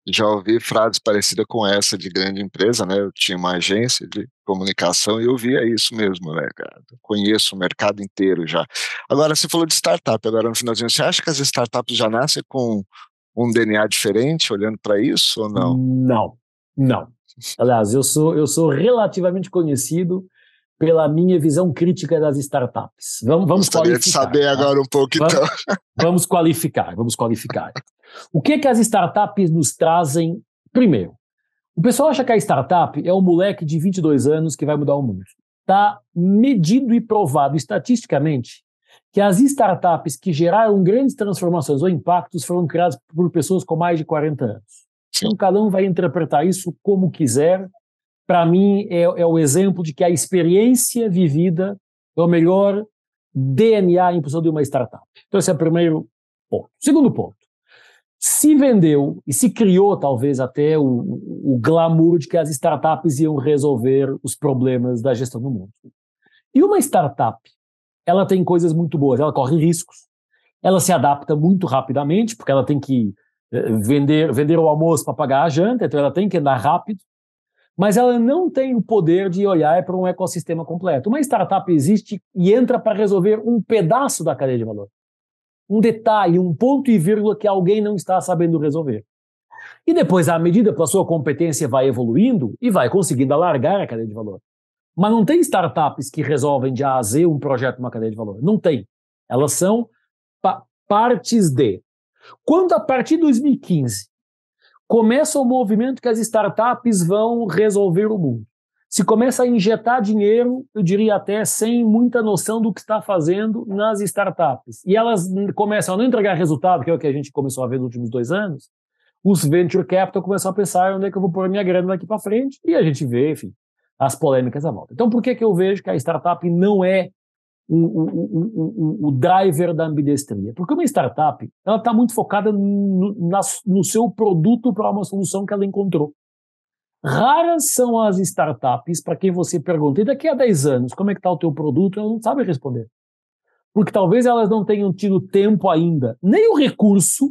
Já ouvi frases parecidas com essa de grande empresa, né? Eu tinha uma agência de comunicação e eu via isso mesmo, né, cara? Conheço o mercado inteiro já. Agora, você falou de startup, agora no finalzinho, você acha que as startups já nascem com um DNA diferente, olhando para isso ou não? Não, não. Aliás, eu sou, eu sou relativamente conhecido pela minha visão crítica das startups. Vamos, vamos Gostaria qualificar. de saber tá? agora um pouco, vamos, então. Vamos qualificar, vamos qualificar. O que, que as startups nos trazem? Primeiro, o pessoal acha que a startup é um moleque de 22 anos que vai mudar o mundo. Está medido e provado estatisticamente que as startups que geraram grandes transformações ou impactos foram criadas por pessoas com mais de 40 anos. Então, cada um vai interpretar isso como quiser. Para mim, é, é o exemplo de que a experiência vivida é o melhor DNA em função de uma startup. Então, esse é o primeiro ponto. Segundo ponto, se vendeu e se criou talvez até o, o, glamour de que as startups iam resolver os problemas da gestão do mundo. E uma startup, ela tem coisas muito boas, ela corre riscos, ela se adapta muito rapidamente, porque ela tem que vender, vender o almoço para pagar a janta, então ela tem que andar rápido, mas ela não tem o poder de olhar para um ecossistema completo. Uma startup existe e entra para resolver um pedaço da cadeia de valor. Um detalhe, um ponto e vírgula que alguém não está sabendo resolver. E depois, à medida que a sua competência vai evoluindo e vai conseguindo alargar a cadeia de valor. Mas não tem startups que resolvem de A a Z um projeto, uma cadeia de valor. Não tem. Elas são pa partes de. Quando a partir de 2015 começa o movimento que as startups vão resolver o mundo, se começa a injetar dinheiro, eu diria até sem muita noção do que está fazendo nas startups, e elas começam a não entregar resultado, que é o que a gente começou a ver nos últimos dois anos, os venture capital começam a pensar onde é que eu vou pôr minha grana daqui para frente, e a gente vê, enfim, as polêmicas à volta. Então, por que, que eu vejo que a startup não é o, o, o, o, driver da ambidestria. Porque uma startup ela está muito focada no, na, no seu produto para uma solução que ela encontrou. Raras são as startups para quem você pergunta, e daqui a 10 anos, como é que está o teu produto? Ela não sabe responder. Porque talvez elas não tenham tido tempo ainda, nem o recurso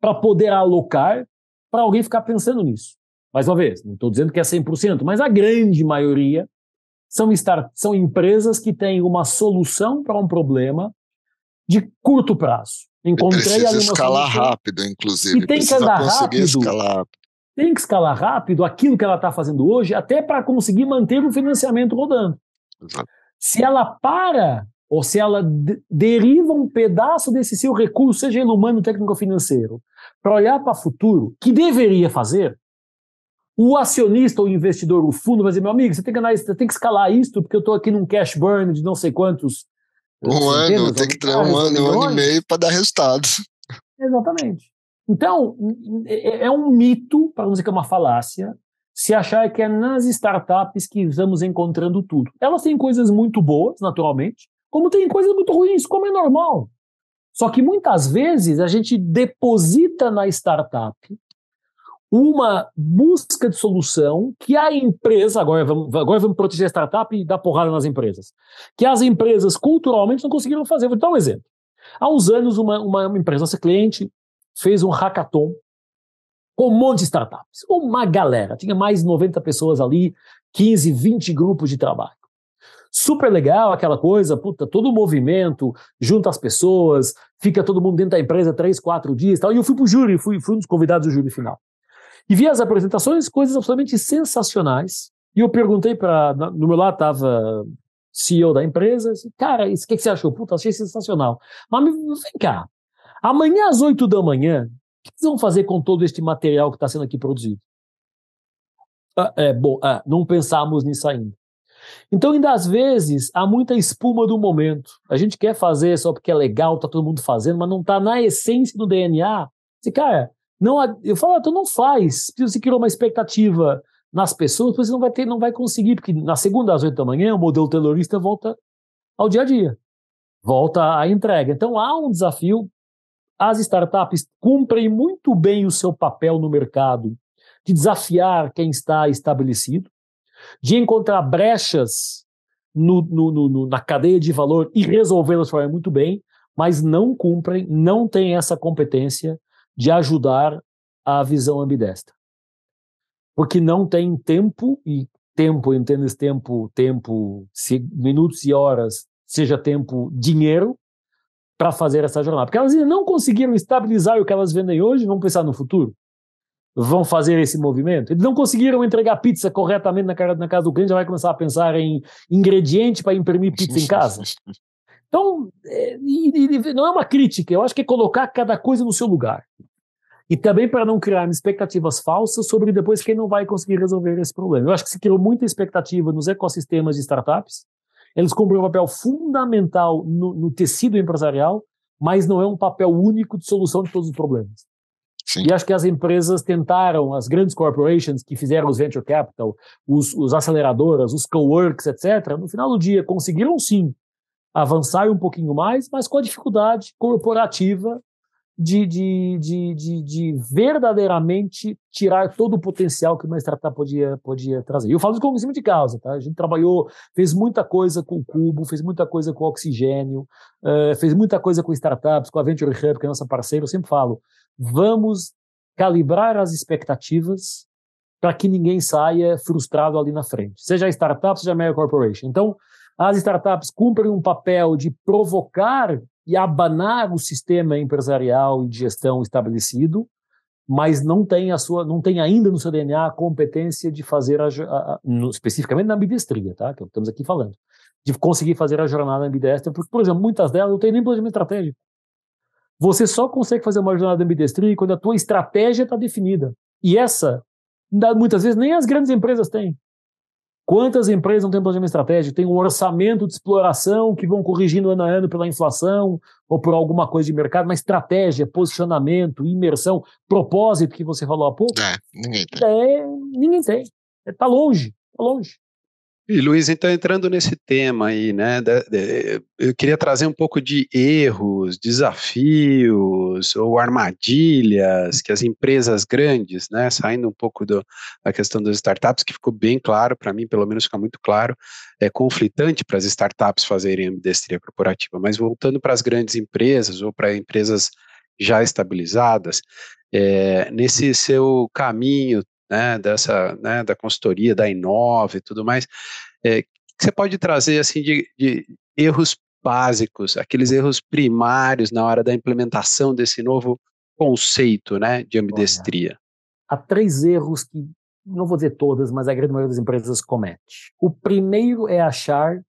para poder alocar para alguém ficar pensando nisso. Mais uma vez, não estou dizendo que é 100%, mas a grande maioria são, start, são empresas que têm uma solução para um problema de curto prazo. Encontrei precisa ali uma escalar solução, rápido, inclusive. E tem precisa que andar rápido. Escalar. Tem que escalar rápido aquilo que ela está fazendo hoje, até para conseguir manter o financiamento rodando. Exato. Se ela para, ou se ela deriva um pedaço desse seu recurso, seja ele humano, técnico ou financeiro, para olhar para o futuro, que deveria fazer, o acionista, o investidor, o fundo vai dizer, meu amigo, você tem que, andar, você tem que escalar isto, porque eu estou aqui num cash burn de não sei quantos. Um ano, tem que ter um ano, um ano e meio para dar resultados. Exatamente. Então, é, é um mito, para não dizer que é uma falácia, se achar que é nas startups que estamos encontrando tudo. Elas têm coisas muito boas, naturalmente, como tem coisas muito ruins, como é normal. Só que muitas vezes a gente deposita na startup uma busca de solução que a empresa, agora vamos, agora vamos proteger a startup e dar porrada nas empresas, que as empresas culturalmente não conseguiram fazer. Vou dar um exemplo. Há uns anos, uma, uma empresa, nossa cliente, fez um hackathon com um monte de startups, uma galera, tinha mais de 90 pessoas ali, 15, 20 grupos de trabalho. Super legal aquela coisa, puta, todo o movimento, junta as pessoas, fica todo mundo dentro da empresa três, quatro dias e tal. E eu fui pro júri, fui, fui um dos convidados do júri final. E vi as apresentações, coisas absolutamente sensacionais. E eu perguntei para. No meu lado estava CEO da empresa, disse, cara, o que, que, você achou? Puta, achei sensacional. Mas vem cá, amanhã às 8 da manhã, que vocês vão fazer com todo este material que está sendo aqui produzido? Ah, é, bom, ah, não pensamos nisso ainda. Então, ainda às vezes, há muita espuma do momento. A gente quer fazer só porque é legal, está todo mundo fazendo, mas não está na essência do DNA. Você, cara, não, eu falo, ah, tu não faz. Se você criou uma expectativa nas pessoas, você não vai ter, não vai conseguir, porque na segunda às oito da manhã o modelo terrorista volta ao dia a dia, volta à entrega. Então há um desafio as startups cumprem muito bem o seu papel no mercado de desafiar quem está estabelecido, de encontrar brechas no, no, no, na cadeia de valor e resolvê-las muito bem, mas não cumprem, não têm essa competência de ajudar a visão ambidestra. Porque não tem tempo, e tempo, entendo esse tempo, tempo, minutos e horas, seja tempo, dinheiro, para fazer essa jornada. Porque elas ainda não conseguiram estabilizar o que elas vendem hoje, vão pensar no futuro. Vão fazer esse movimento. Eles não conseguiram entregar pizza corretamente na casa do cliente, já vai começar a pensar em ingrediente para imprimir pizza em casa. Então, é, não é uma crítica, eu acho que é colocar cada coisa no seu lugar. E também para não criar expectativas falsas sobre depois quem não vai conseguir resolver esse problema. Eu acho que se criou muita expectativa nos ecossistemas de startups, eles cumprem um papel fundamental no, no, tecido empresarial, mas não é um papel único de solução de todos os problemas. Sim. E acho que as empresas tentaram, as grandes corporations que fizeram os venture capital, os, os aceleradoras, os coworks, etc., no final do dia conseguiram sim avançar um pouquinho mais, mas com a dificuldade corporativa de, de, de, de, de verdadeiramente tirar todo o potencial que uma startup podia, podia trazer. E eu falo com conhecimento de causa, tá? A gente trabalhou, fez muita coisa com o Cubo, fez muita coisa com o Oxigênio, uh, fez muita coisa com startups, com a Venture Hub, que é nossa parceira. Eu sempre falo, vamos calibrar as expectativas para que ninguém saia frustrado ali na frente, seja a startup, seja a mega corporation. Então, as startups cumprem um papel de provocar e abanar o sistema empresarial e de gestão estabelecido, mas não tem a sua, não tem ainda no seu DNA a competência de fazer a, a, no, especificamente na ambidestria, tá? Que estamos aqui falando, de conseguir fazer a jornada ambidestra, porque por exemplo, muitas delas não têm nem planejamento estratégico. Você só consegue fazer uma jornada ambidestria quando a tua estratégia está definida. E essa, muitas vezes nem as grandes empresas têm. Quantas empresas não têm planejamento estratégico? Tem um orçamento de exploração que vão corrigindo ano a ano pela inflação ou por alguma coisa de mercado, mas estratégia, posicionamento, imersão, propósito que você falou há pouco. É, ninguém tem. É, ninguém tem. Está longe, está longe. E Luiz, então entrando nesse tema aí, né, eu queria trazer um pouco de erros, desafios ou armadilhas que as empresas grandes, né, saindo um pouco do, da questão das startups, que ficou bem claro para mim, pelo menos fica muito claro, é conflitante para as startups fazerem ambidestria corporativa, mas voltando para as grandes empresas ou para empresas já estabilizadas, é, nesse seu caminho né, dessa, né, da consultoria, da Inove e tudo mais, é, que você pode trazer assim de, de erros básicos, aqueles erros primários na hora da implementação desse novo conceito, né, de ambidestria? há três erros que não vou dizer todas, mas a grande maioria das empresas comete. O primeiro é achar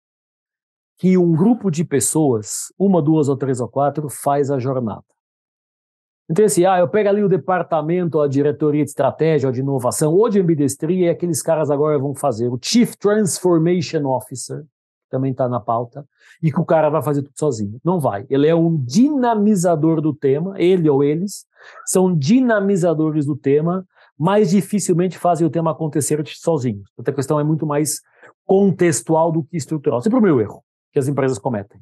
que um grupo de pessoas, uma, duas ou três ou quatro, faz a jornada. Então, assim, ah, eu pego ali o departamento, a diretoria de estratégia, ou de inovação, ou de ambidestria, e aqueles caras agora vão fazer. O Chief Transformation Officer, também está na pauta, e que o cara vai fazer tudo sozinho. Não vai. Ele é um dinamizador do tema, ele ou eles são dinamizadores do tema, mas dificilmente fazem o tema acontecer sozinhos. Então, a questão é muito mais contextual do que estrutural. Sempre o meu erro que as empresas cometem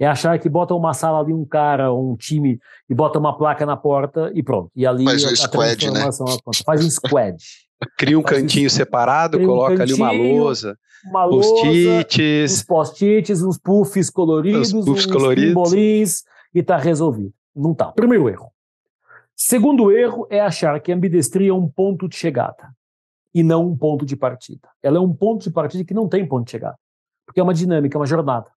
é achar que bota uma sala de um cara um time e bota uma placa na porta e pronto. E ali faz um squad, né? Faz um squad. Cria um faz cantinho separado, coloca um ali uma lousa, uma post-its, uns post-its, uns puffs coloridos, uns, puffs uns coloridos. e está resolvido. Não tá. Primeiro erro. Segundo erro é achar que a ambidestria é um ponto de chegada e não um ponto de partida. Ela é um ponto de partida que não tem ponto de chegada, porque é uma dinâmica, é uma jornada.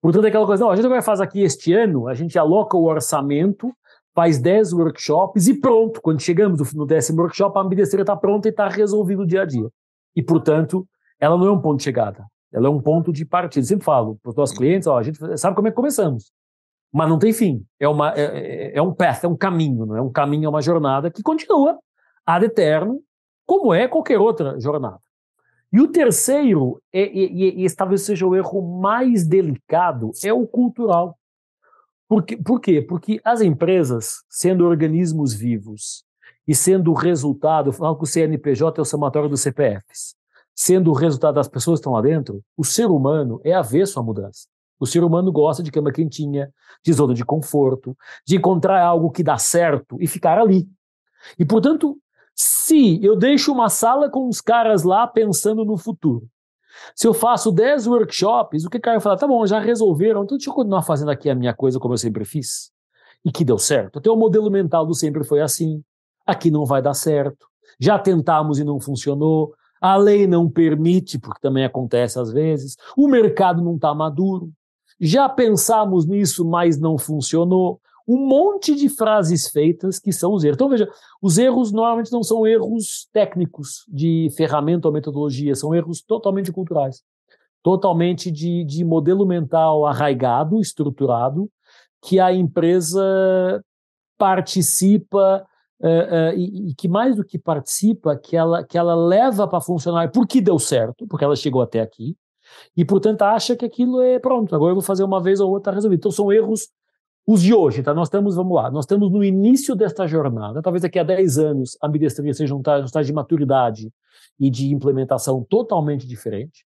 Portanto, é aquela coisa, não, a gente vai fazer aqui este ano, a gente aloca o orçamento, faz 10 workshops e pronto. Quando chegamos no décimo workshop, a ambidestria está pronta e está resolvido o dia a dia. E, portanto, ela não é um ponto de chegada, ela é um ponto de partida. Eu sempre falo para os nossos clientes, ó, a gente sabe como é que começamos, mas não tem fim. É, uma, é, é, é um path, é um caminho, não é um caminho, é uma jornada que continua ad eterno, como é qualquer outra jornada. E o terceiro, é, e, e, e talvez seja o erro mais delicado, é o cultural. Por, que, por quê? Porque as empresas, sendo organismos vivos e sendo o resultado, falo que o CNPJ é o somatório dos CPFs, sendo o resultado das pessoas que estão lá dentro, o ser humano é avesso à mudança. O ser humano gosta de cama quentinha, de zona de conforto, de encontrar algo que dá certo e ficar ali. E, portanto, se eu deixo uma sala com os caras lá pensando no futuro, se eu faço 10 workshops, o que o cara vai falar? Tá bom, já resolveram, então deixa eu continuar fazendo aqui a minha coisa como eu sempre fiz. E que deu certo. Até o modelo mental do sempre foi assim. Aqui não vai dar certo. Já tentamos e não funcionou. A lei não permite, porque também acontece às vezes. O mercado não está maduro. Já pensamos nisso, mas não funcionou um monte de frases feitas que são os erros. Então, veja, os erros normalmente não são erros técnicos de ferramenta ou metodologia, são erros totalmente culturais, totalmente de, de modelo mental arraigado, estruturado, que a empresa participa uh, uh, e, e, que mais do que participa, que ela, que ela leva para funcionar porque deu certo, porque ela chegou até aqui, e portanto acha que aquilo é pronto, agora eu vou fazer uma vez ou outra, está resolvido. Então são erros os de hoje, tá? Nós estamos, vamos lá, nós estamos no início desta jornada, talvez daqui a 10 anos a ambidestria seja um estágio de maturidade e de implementação totalmente diferente.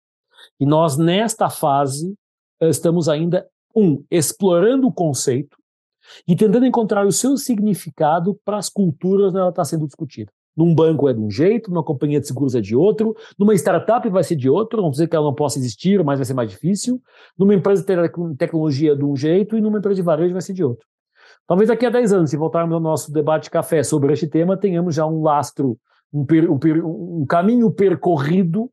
E nós, nesta fase, eh, estamos ainda, um, explorando o conceito e tentando encontrar o seu significado para as culturas onde ela está sendo discutida. Num banco é de um jeito, numa companhia de seguros é de outro, numa startup vai ser de outro, não dizer que ela não possa existir, mas vai ser mais difícil. Numa empresa de tecnologia de um jeito e numa empresa de varejo vai ser de outro. Talvez daqui a 10 anos, se voltarmos ao nosso debate café sobre este tema, tenhamos já um lastro, um, per, um, per, um caminho percorrido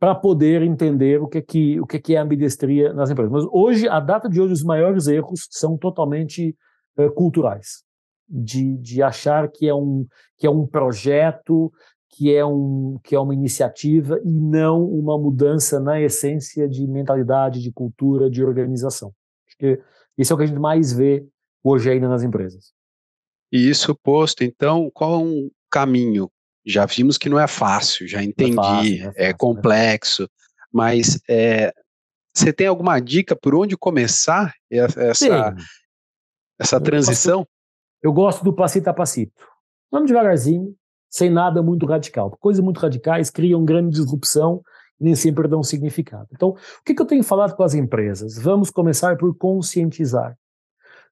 para poder entender o que, é que, o que, é que é ambidestria nas empresas. Mas hoje, a data de hoje, os maiores erros são totalmente uh, culturais de, de achar que é, um, que é um projeto, que é, um, que é uma iniciativa e não uma mudança na essência de mentalidade, de cultura, de organização. Acho que isso é o que a gente mais vê hoje ainda nas empresas. E isso posto, então, qual é um caminho? Já vimos que não é fácil, já entendi, é, fácil, é, fácil, é complexo, mas é, você tem alguma dica por onde começar essa, essa transição? Eu gosto do passito a passito. Vamos devagarzinho, sem nada muito radical. Coisas muito radicais criam grande disrupção e nem sempre dão significado. Então, o que, eu tenho falado com as empresas? Vamos começar por conscientizar.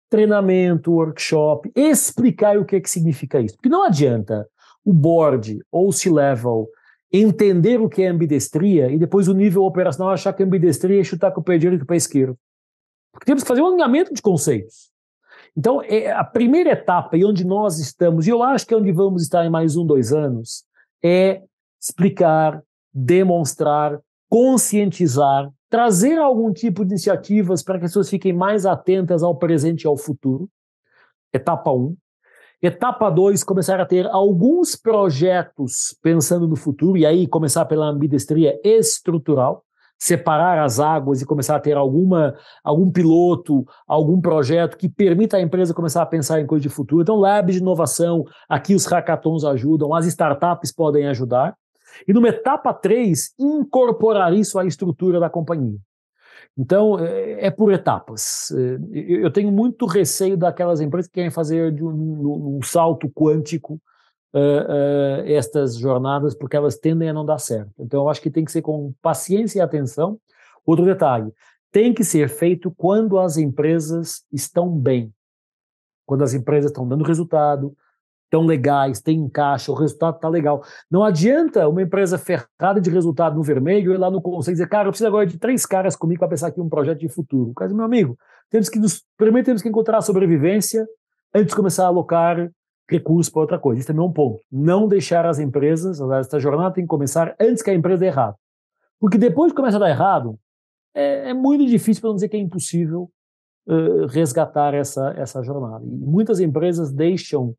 Treinamento, workshop, explicar o que, é que significa isso. Porque não adianta o board ou o C-level entender o que é ambidestria e depois o nível operacional achar que ambidestria é chutar com o pé direito e com o pé esquerdo. Porque temos que fazer um alinhamento de conceitos. Então, é a primeira etapa e onde nós estamos, e eu acho que é onde vamos estar em mais um, dois anos, é explicar, demonstrar, conscientizar, trazer algum tipo de iniciativas para que as pessoas fiquem mais atentas ao presente e ao futuro. Etapa 1. Um. Etapa 2, começar a ter alguns projetos pensando no futuro, e aí começar pela ambidestria estrutural, separar as águas e começar a ter alguma, algum piloto, algum projeto que permita à empresa começar a pensar em coisas de futuro. Então, labs de inovação, aqui os hackathons ajudam, as startups podem ajudar. E numa etapa 3, incorporar isso à estrutura da companhia. Então, é, é por etapas. É, eu tenho muito receio daquelas empresas que querem fazer um, um salto quântico uh, uh, estas jornadas, porque elas tendem a não dar certo. Então, eu acho que tem que ser com paciência e atenção. Outro detalhe, tem que ser feito quando as empresas estão bem, quando as empresas estão dando resultado, tão legais, tem encaixe, o resultado está legal. Não adianta uma empresa ferrada de resultado no vermelho ir lá no conselho e dizer, cara, eu preciso agora de três caras comigo para pensar aqui um projeto de futuro. Caso, meu amigo, temos que primeiro temos que encontrar a sobrevivência antes de começar a alocar recursos para outra coisa. Isso também é um ponto. Não deixar as empresas, essa jornada tem que começar antes que a empresa dê errado. Porque depois que começa a dar errado, é, é muito difícil, para não dizer que é impossível, uh, resgatar essa, essa jornada. E muitas empresas deixam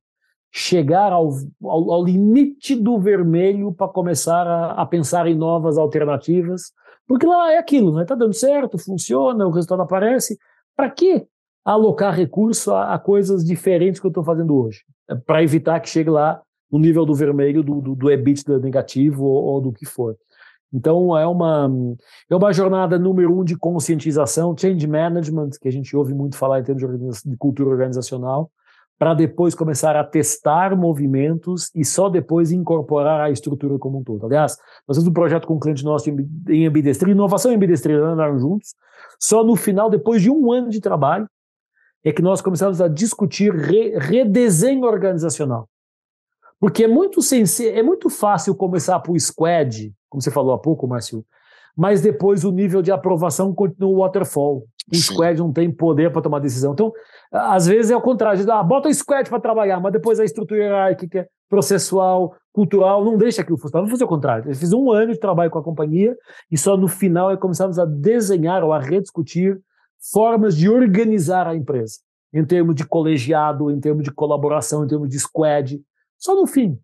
chegar ao, ao, ao limite do vermelho para começar a, a, pensar em novas alternativas, porque lá é aquilo, né? Está dando certo, funciona, o resultado aparece. Para que alocar recurso a, a, coisas diferentes que eu estou fazendo hoje? Para evitar que chegue lá no nível do vermelho, do, do, do EBITDA negativo ou, ou do que for. Então é uma é uma jornada número um de conscientização, change management, que a gente ouve muito falar em termos de, de cultura organizacional, para depois começar a testar movimentos e só depois incorporar a estrutura como um todo. Aliás, nós temos um projeto com um cliente nosso em ambidestria, inovação e ambidestria andaram juntos, só no final, depois de um ano de trabalho, é que nós começamos a discutir re, redesenho organizacional. Porque é muito, é muito fácil começar por squad, como você falou há pouco, Márcio, mas depois o nível de aprovação continua o waterfall. O Sim. squad não tem poder para tomar decisão. Então, às vezes é o contrário, ah, bota o squad para trabalhar, mas depois a estrutura hierárquica, processual, cultural, não deixa aquilo funcionar. Vamos fazer o contrário. Eu fiz um ano de trabalho com a companhia e só no final é começamos a desenhar ou a rediscutir formas de organizar a empresa, em termos de colegiado, em termos de colaboração, em termos de squad. Só no fim.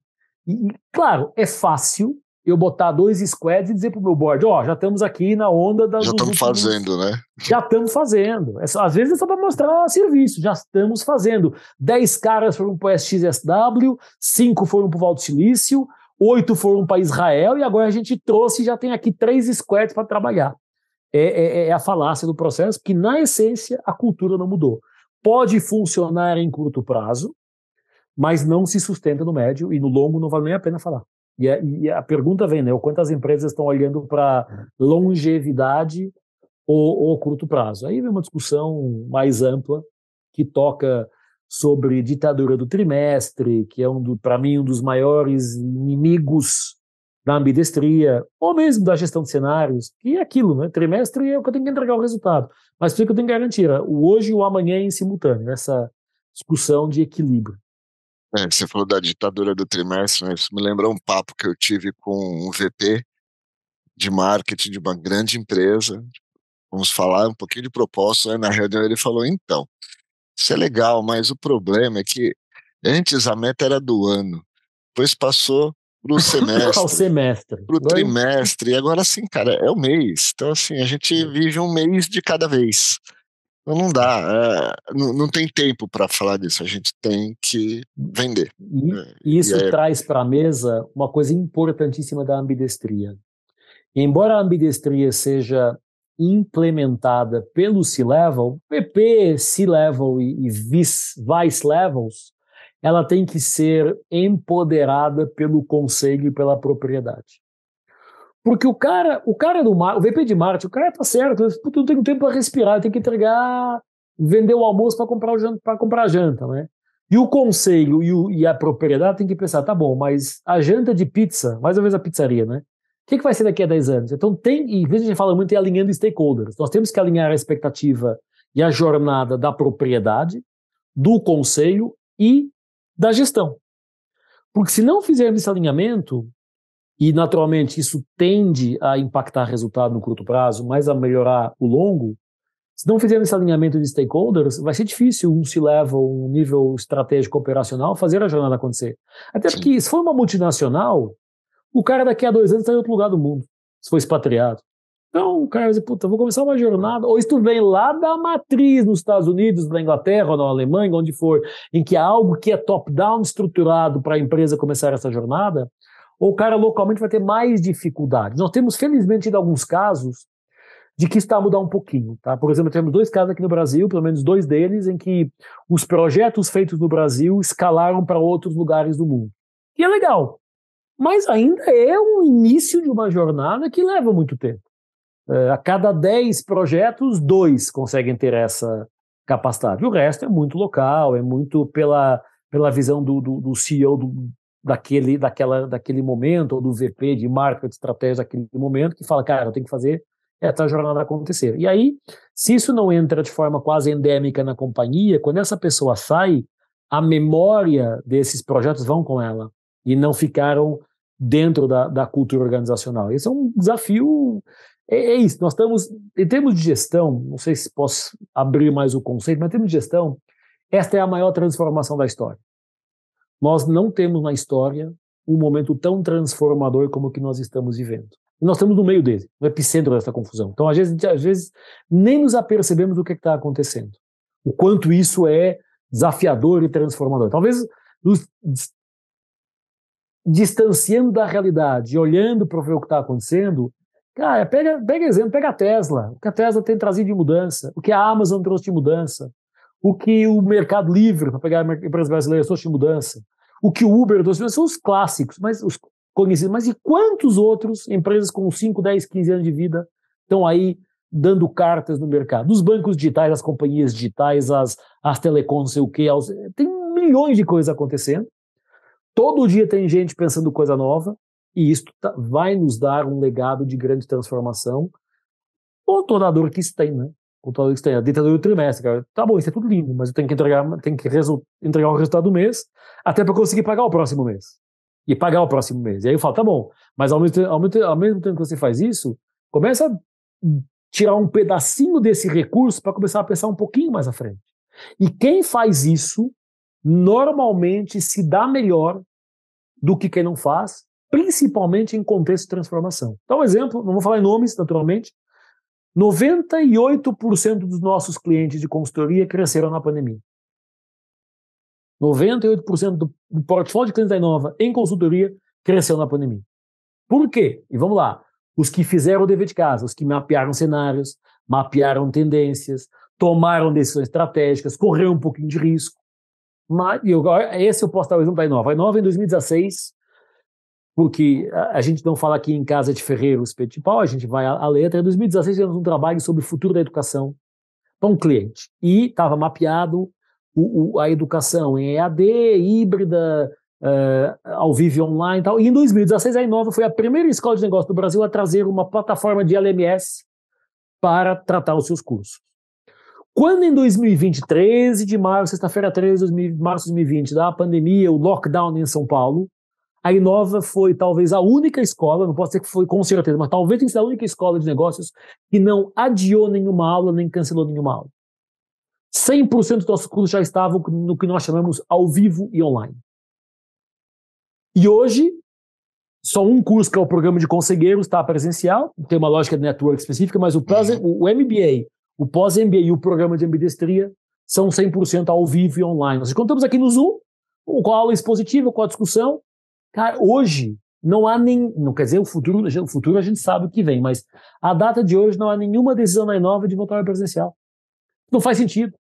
E, claro, é fácil eu botar dois squads e dizer para o meu board, ó, oh, já estamos aqui na onda da. Já estamos fazendo, né? Já estamos fazendo. É só, às vezes é só para mostrar serviço, já estamos fazendo. Dez caras foram para o SXSW, cinco foram para o Val do Silício, oito foram para Israel e agora a gente trouxe e já tem aqui três squads para trabalhar. É, é, é, a falácia do processo, que na essência a cultura não mudou. Pode funcionar em curto prazo, mas não se sustenta no médio e no longo não vale nem a pena falar. E a, e a pergunta vem, né? Quantas empresas estão olhando para longevidade ou, ou curto prazo? Aí vem uma discussão mais ampla que toca sobre ditadura do trimestre, que é um para mim um dos maiores inimigos da ambidestria, ou mesmo da gestão de cenários, que é aquilo, né? Trimestre é o que eu tenho que entregar o resultado, mas o que eu tenho que garantir, o hoje e o amanhã em simultâneo, nessa discussão de equilíbrio. É, você falou da ditadura do trimestre, né? Isso me lembra um papo que eu tive com um VP de marketing de uma grande empresa. Vamos falar um pouquinho de propósito. Aí na reunião ele falou: então, isso é legal, mas o problema é que antes a meta era do ano, depois passou para o semestre, o semestre, para o trimestre, e agora sim, cara, é o mês. Então, assim, a gente vive um mês de cada vez. Então não dá, é, não, não, tem tempo para falar disso, a gente tem que vender. E, é, isso e traz para a mesa uma coisa importantíssima da ambidestria. Embora a ambidestria seja implementada pelo C-Level, PP, C-Level e, e Vice-Levels, ela tem que ser empoderada pelo conselho e pela propriedade. Porque o cara, o cara do mar, o VP de marketing, o cara tá certo, não tem tempo para respirar, tem que entregar, vender o almoço para comprar o janta, para comprar a janta, né? E o conselho e, o, e, a propriedade tem que pensar, tá bom, mas a janta de pizza, mais ou menos a pizzaria, né? O que, que vai ser daqui a 10 anos? Então tem, e a gente fala muito em alinhando stakeholders. Nós temos que alinhar a expectativa e a jornada da propriedade, do conselho e da gestão. Porque se não fizermos esse alinhamento, e naturalmente isso tende a impactar resultado no curto prazo, mas a melhorar o longo, se não fizermos esse alinhamento de stakeholders, vai ser difícil um se leva um nível estratégico operacional fazer a jornada acontecer. Até Sim. porque se for uma multinacional, o cara daqui a dois anos está em outro lugar do mundo, se for expatriado. Então o cara vai dizer, puta, vou começar uma jornada, ou tu vem lá da matriz nos Estados Unidos, na Inglaterra, ou na Alemanha, onde for, em que há algo que é top-down estruturado para a empresa começar essa jornada, ou o cara localmente vai ter mais dificuldades. Nós temos, felizmente, tido alguns casos de que está a mudar um pouquinho. Tá? Por exemplo, temos dois casos aqui no Brasil, pelo menos dois deles, em que os projetos feitos no Brasil escalaram para outros lugares do mundo. E é legal. Mas ainda é um início de uma jornada que leva muito tempo. É, a cada 10 projetos, dois conseguem ter essa capacidade. O resto é muito local, é muito pela, pela visão do, do, do CEO do, daquele, daquela, daquele momento, ou do VP de marketing, estratégia daquele momento, que fala, cara, eu tenho que fazer essa jornada acontecer. E aí, se isso não entra de forma quase endêmica na companhia, quando essa pessoa sai, a memória desses projetos vão com ela e não ficaram dentro da, da cultura organizacional. Esse é um desafio é, é, isso, nós estamos, em termos de gestão, não sei se posso abrir mais o conceito, mas em termos de gestão, esta é a maior transformação da história. Nós não temos na história um momento tão transformador como o que nós estamos vivendo. E nós estamos no meio dele, no epicentro dessa confusão. Então, às vezes, às vezes nem nos apercebemos do que está acontecendo. O quanto isso é desafiador e transformador. Talvez nos distanciando da realidade, olhando para o que está acontecendo, Cara, pega, pega exemplo, pega a Tesla. O que a Tesla tem trazido de mudança, o que a Amazon trouxe de mudança, o que o Mercado Livre, para pegar empresas brasileiras, trouxe de mudança, o que o Uber trouxe de mudança, são os clássicos, mas os conhecidos. Mas e quantos outros empresas com 5, 10, 15 anos de vida estão aí dando cartas no mercado? Os bancos digitais, as companhias digitais, as, as telecoms, não sei o quê. Tem milhões de coisas acontecendo. Todo dia tem gente pensando coisa nova e isso tá, vai nos dar um legado de grande transformação, com toda a dor que isso tem, né? Com toda a dor que isso tem. A ditadura do trimestre, cara. Tá bom, isso é tudo lindo, mas eu tenho que entregar, tenho que entregar o resultado do mês, até para conseguir pagar o próximo mês. E pagar o próximo mês. E aí eu falo, tá bom, mas ao mesmo, ao mesmo, ao mesmo tempo que você faz isso, começa a tirar um pedacinho desse recurso para começar a pensar um pouquinho mais à frente. E quem faz isso, normalmente se dá melhor do que quem não faz, principalmente em contexto de transformação. Então, um exemplo, não vou falar em nomes, naturalmente, 98% dos nossos clientes de consultoria cresceram na pandemia. 98% do, do portfólio de clientes da Inova em consultoria cresceu na pandemia. Por quê? E vamos lá. Os que fizeram o dever de casa, os que mapearam cenários, mapearam tendências, tomaram decisões estratégicas, correram um pouquinho de risco. Mas, eu, esse eu posso dar o exemplo da Inova. A Inova, em 2016, porque a, gente não fala aqui em casa de ferreiro, espeto de pau, a gente vai à, à letra. Em 2016 fizemos um trabalho sobre o futuro da educação para um cliente e estava mapeado o, o, a educação em EAD, híbrida, uh, ao vivo online e tal. E em 2016 a Inova foi a primeira escola de negócio do Brasil a trazer uma plataforma de LMS para tratar os seus cursos. Quando em 2020, 13 de março, sexta-feira 13 de março de 2020, da pandemia, o lockdown em São Paulo, a Inova foi talvez a única escola, não posso dizer que foi com certeza, mas talvez tenha sido a única escola de negócios que não adiou nenhuma aula, nem cancelou nenhuma aula. 100% dos nossos cursos já estavam no que nós chamamos ao vivo e online. E hoje, só um curso, que é o programa de conselheiros, está presencial, tem uma lógica de network específica, mas o, o MBA, o pós-MBA e o programa de ambidestria são 100% ao vivo e online. Nós contamos aqui no Zoom, com a aula expositiva, com a discussão, Cara, hoje não há nem, não quer dizer o futuro, o futuro a gente sabe o que vem, mas a data de hoje não há nenhuma decisão na Inova de voltar ao presencial. Não faz sentido.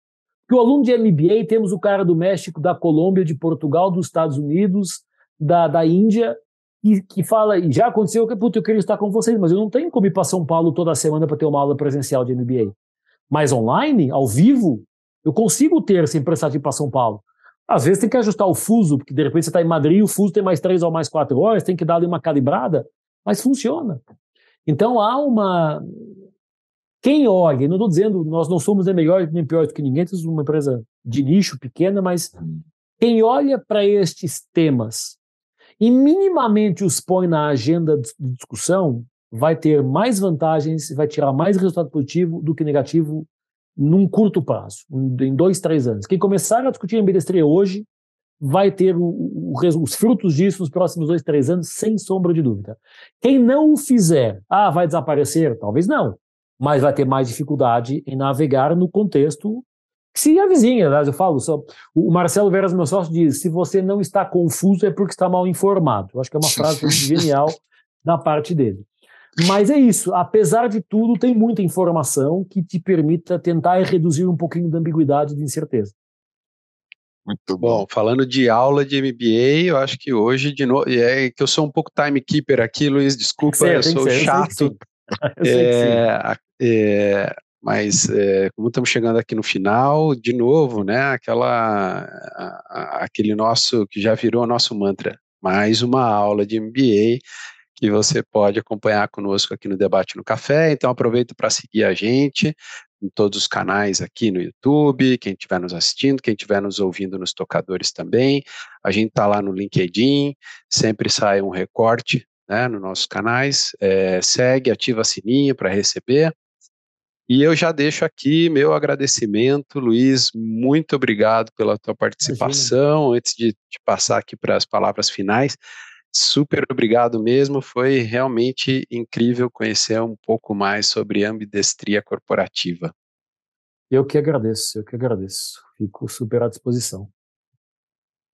Porque o aluno de MBA, temos o cara do México, da Colômbia, de Portugal, dos Estados Unidos, da, da Índia, que, que fala, e já aconteceu que, puta, eu queria estar com vocês, mas eu não tenho como ir para São Paulo toda semana para ter uma aula presencial de MBA. Mas online, ao vivo, eu consigo ter sem precisar de ir para São Paulo. Às vezes tem que ajustar o fuso, porque de repente você está em Madrid, o fuso tem mais três ou mais quatro horas, tem que dar ali uma calibrada, mas funciona. Então há uma. Quem olha, não estou dizendo, nós não somos nem melhores nem piores do que ninguém, somos uma empresa de nicho pequena, mas quem olha para estes temas e minimamente os põe na agenda de discussão, vai ter mais vantagens, vai tirar mais resultado positivo do que negativo num curto prazo, em dois, três anos. Quem começar a discutir ambidestria hoje vai ter o, o, os frutos disso nos próximos dois, três anos, sem sombra de dúvida. Quem não o fizer, ah, vai desaparecer? Talvez não, mas vai ter mais dificuldade em navegar no contexto que se avizinha, né? eu falo, só, o Marcelo Veras, meu sócio, diz, se você não está confuso é porque está mal informado. Eu acho que é uma frase genial da parte dele. Mas é isso, apesar de tudo, tem muita informação que te permita tentar reduzir um pouquinho da ambiguidade e de incerteza. Muito bom. bom. falando de aula de MBA, eu acho que hoje, de novo, é que eu sou um pouco timekeeper aqui, Luiz, desculpa, ser, eu sou chato. Eu é, é, mas é, como estamos chegando aqui no final, de novo, né, aquela, a, a, aquele nosso, que já virou nosso mantra, mais uma aula de MBA, que você pode acompanhar conosco aqui no Debate no Café. Então aproveita para seguir a gente em todos os canais aqui no YouTube, quem estiver nos assistindo, quem estiver nos ouvindo nos tocadores também. A gente está lá no LinkedIn, sempre sai um recorte né, nos nossos canais. É, segue, ativa sininho para receber. E eu já deixo aqui meu agradecimento, Luiz, muito obrigado pela tua participação. Imagina. Antes de, de passar aqui para as palavras finais, Super obrigado mesmo, foi realmente incrível conhecer um pouco mais sobre ambidestria corporativa. Eu que agradeço, eu que agradeço. Fico super à disposição.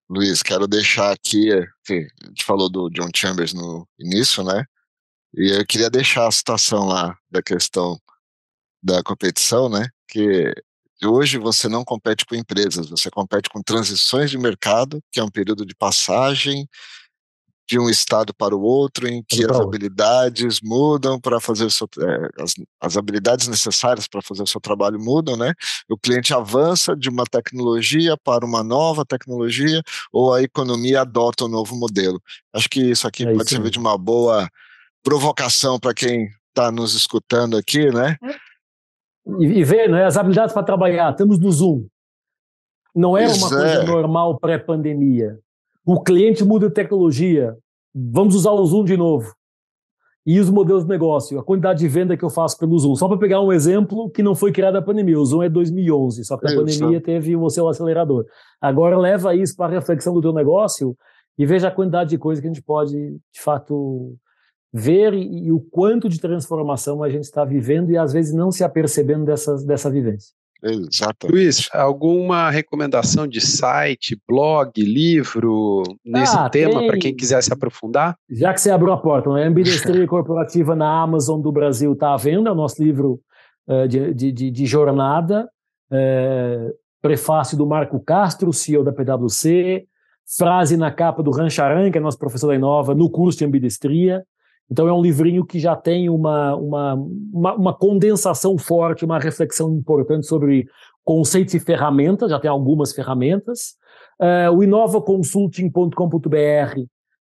Luiz, quero deixar aqui, a gente falou do John Chambers no início, né? E eu queria deixar a situação lá da questão da competição, né? Que hoje você não compete com empresas, você compete com transições de mercado, que é um período de passagem de um estado para o outro, em que as habilidades mudam para fazer o seu, é, as, as habilidades necessárias para fazer o seu trabalho mudam, né? O cliente avança de uma tecnologia para uma nova tecnologia, ou a economia adota um novo modelo. Acho que isso aqui é pode isso servir de uma boa provocação para quem está nos escutando aqui, né? E, e ver, né? As habilidades para trabalhar, estamos no Zoom. Não era uma coisa é. normal pré-pandemia o cliente muda de tecnologia, vamos usar o Zoom de novo. E os modelos de negócio, a quantidade de venda que eu faço pelo Zoom. Só para pegar um exemplo que não foi criado a pandemia. O Zoom é 2011, só que a pandemia teve o seu acelerador. Agora leva isso para a reflexão do teu negócio e veja a quantidade de coisa que a gente pode, de fato, ver e, e o quanto de transformação a gente está vivendo e às vezes não se apercebendo dessa, dessa vivência. Exatamente. Luiz, alguma recomendação de site, blog, livro nesse ah, tema para quem quiser se aprofundar? Já que você abriu a porta, né? Ambidestria Corporativa na Amazon do Brasil está à venda, o nosso livro uh, de, de, de, jornada, uh, prefácio do Marco Castro, CEO da PwC, frase na capa do Rancharan, que é nosso professor da Inova, no curso de ambidestria. Então é um livrinho que já tem uma, uma, uma, uma condensação forte, uma reflexão importante sobre conceitos e ferramentas, já tem algumas ferramentas. Uh, o inovaconsulting.com.br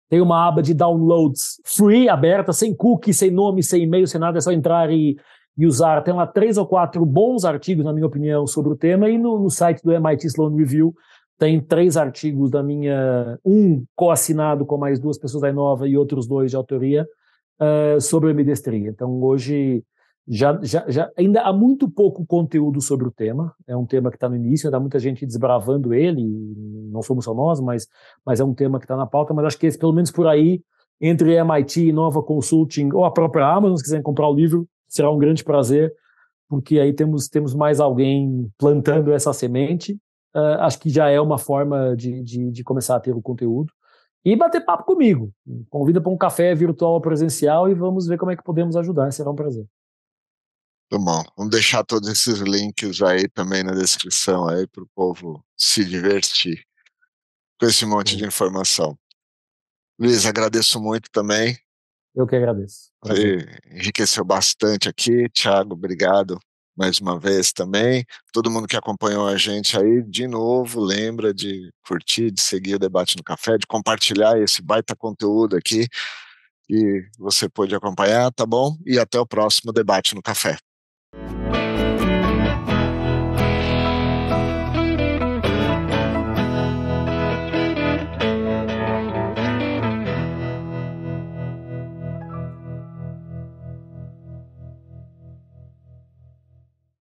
tem uma aba de downloads free, aberta, sem cookie, sem nome, sem e-mail, sem nada, é só entrar e, e usar. Tem lá três ou quatro bons artigos, na minha opinião, sobre o tema, e no, no site do MIT Sloan Review tem três artigos da minha, um co-assinado com mais duas pessoas da Inova e outros dois de autoria, uh, sobre ambidestria. Então, hoje, já, já, já, ainda há muito pouco conteúdo sobre o tema, é um tema que está no início, ainda há muita gente desbravando ele, não somos só nós, mas, mas é um tema que está na pauta, mas acho que esse, pelo menos por aí, entre MIT Nova Consulting, ou a própria Amazon, se quiserem comprar o livro, será um grande prazer, porque aí temos, temos mais alguém plantando essa semente. Uh, acho que já é uma forma de, de, de, começar a ter o conteúdo e bater papo comigo. Convida para um café virtual ou presencial e vamos ver como é que podemos ajudar. Será um prazer. Muito bom. Vamos deixar todos esses links aí também na descrição aí para o povo se divertir com esse monte de informação. Luiz, agradeço muito também. Eu que agradeço. enriqueceu bastante aqui. Thiago, obrigado mais uma vez também. Todo mundo que acompanhou a gente aí, de novo, lembra de curtir, de seguir o Debate no Café, de compartilhar esse baita conteúdo aqui que você pode acompanhar, tá bom? E até o próximo Debate no Café.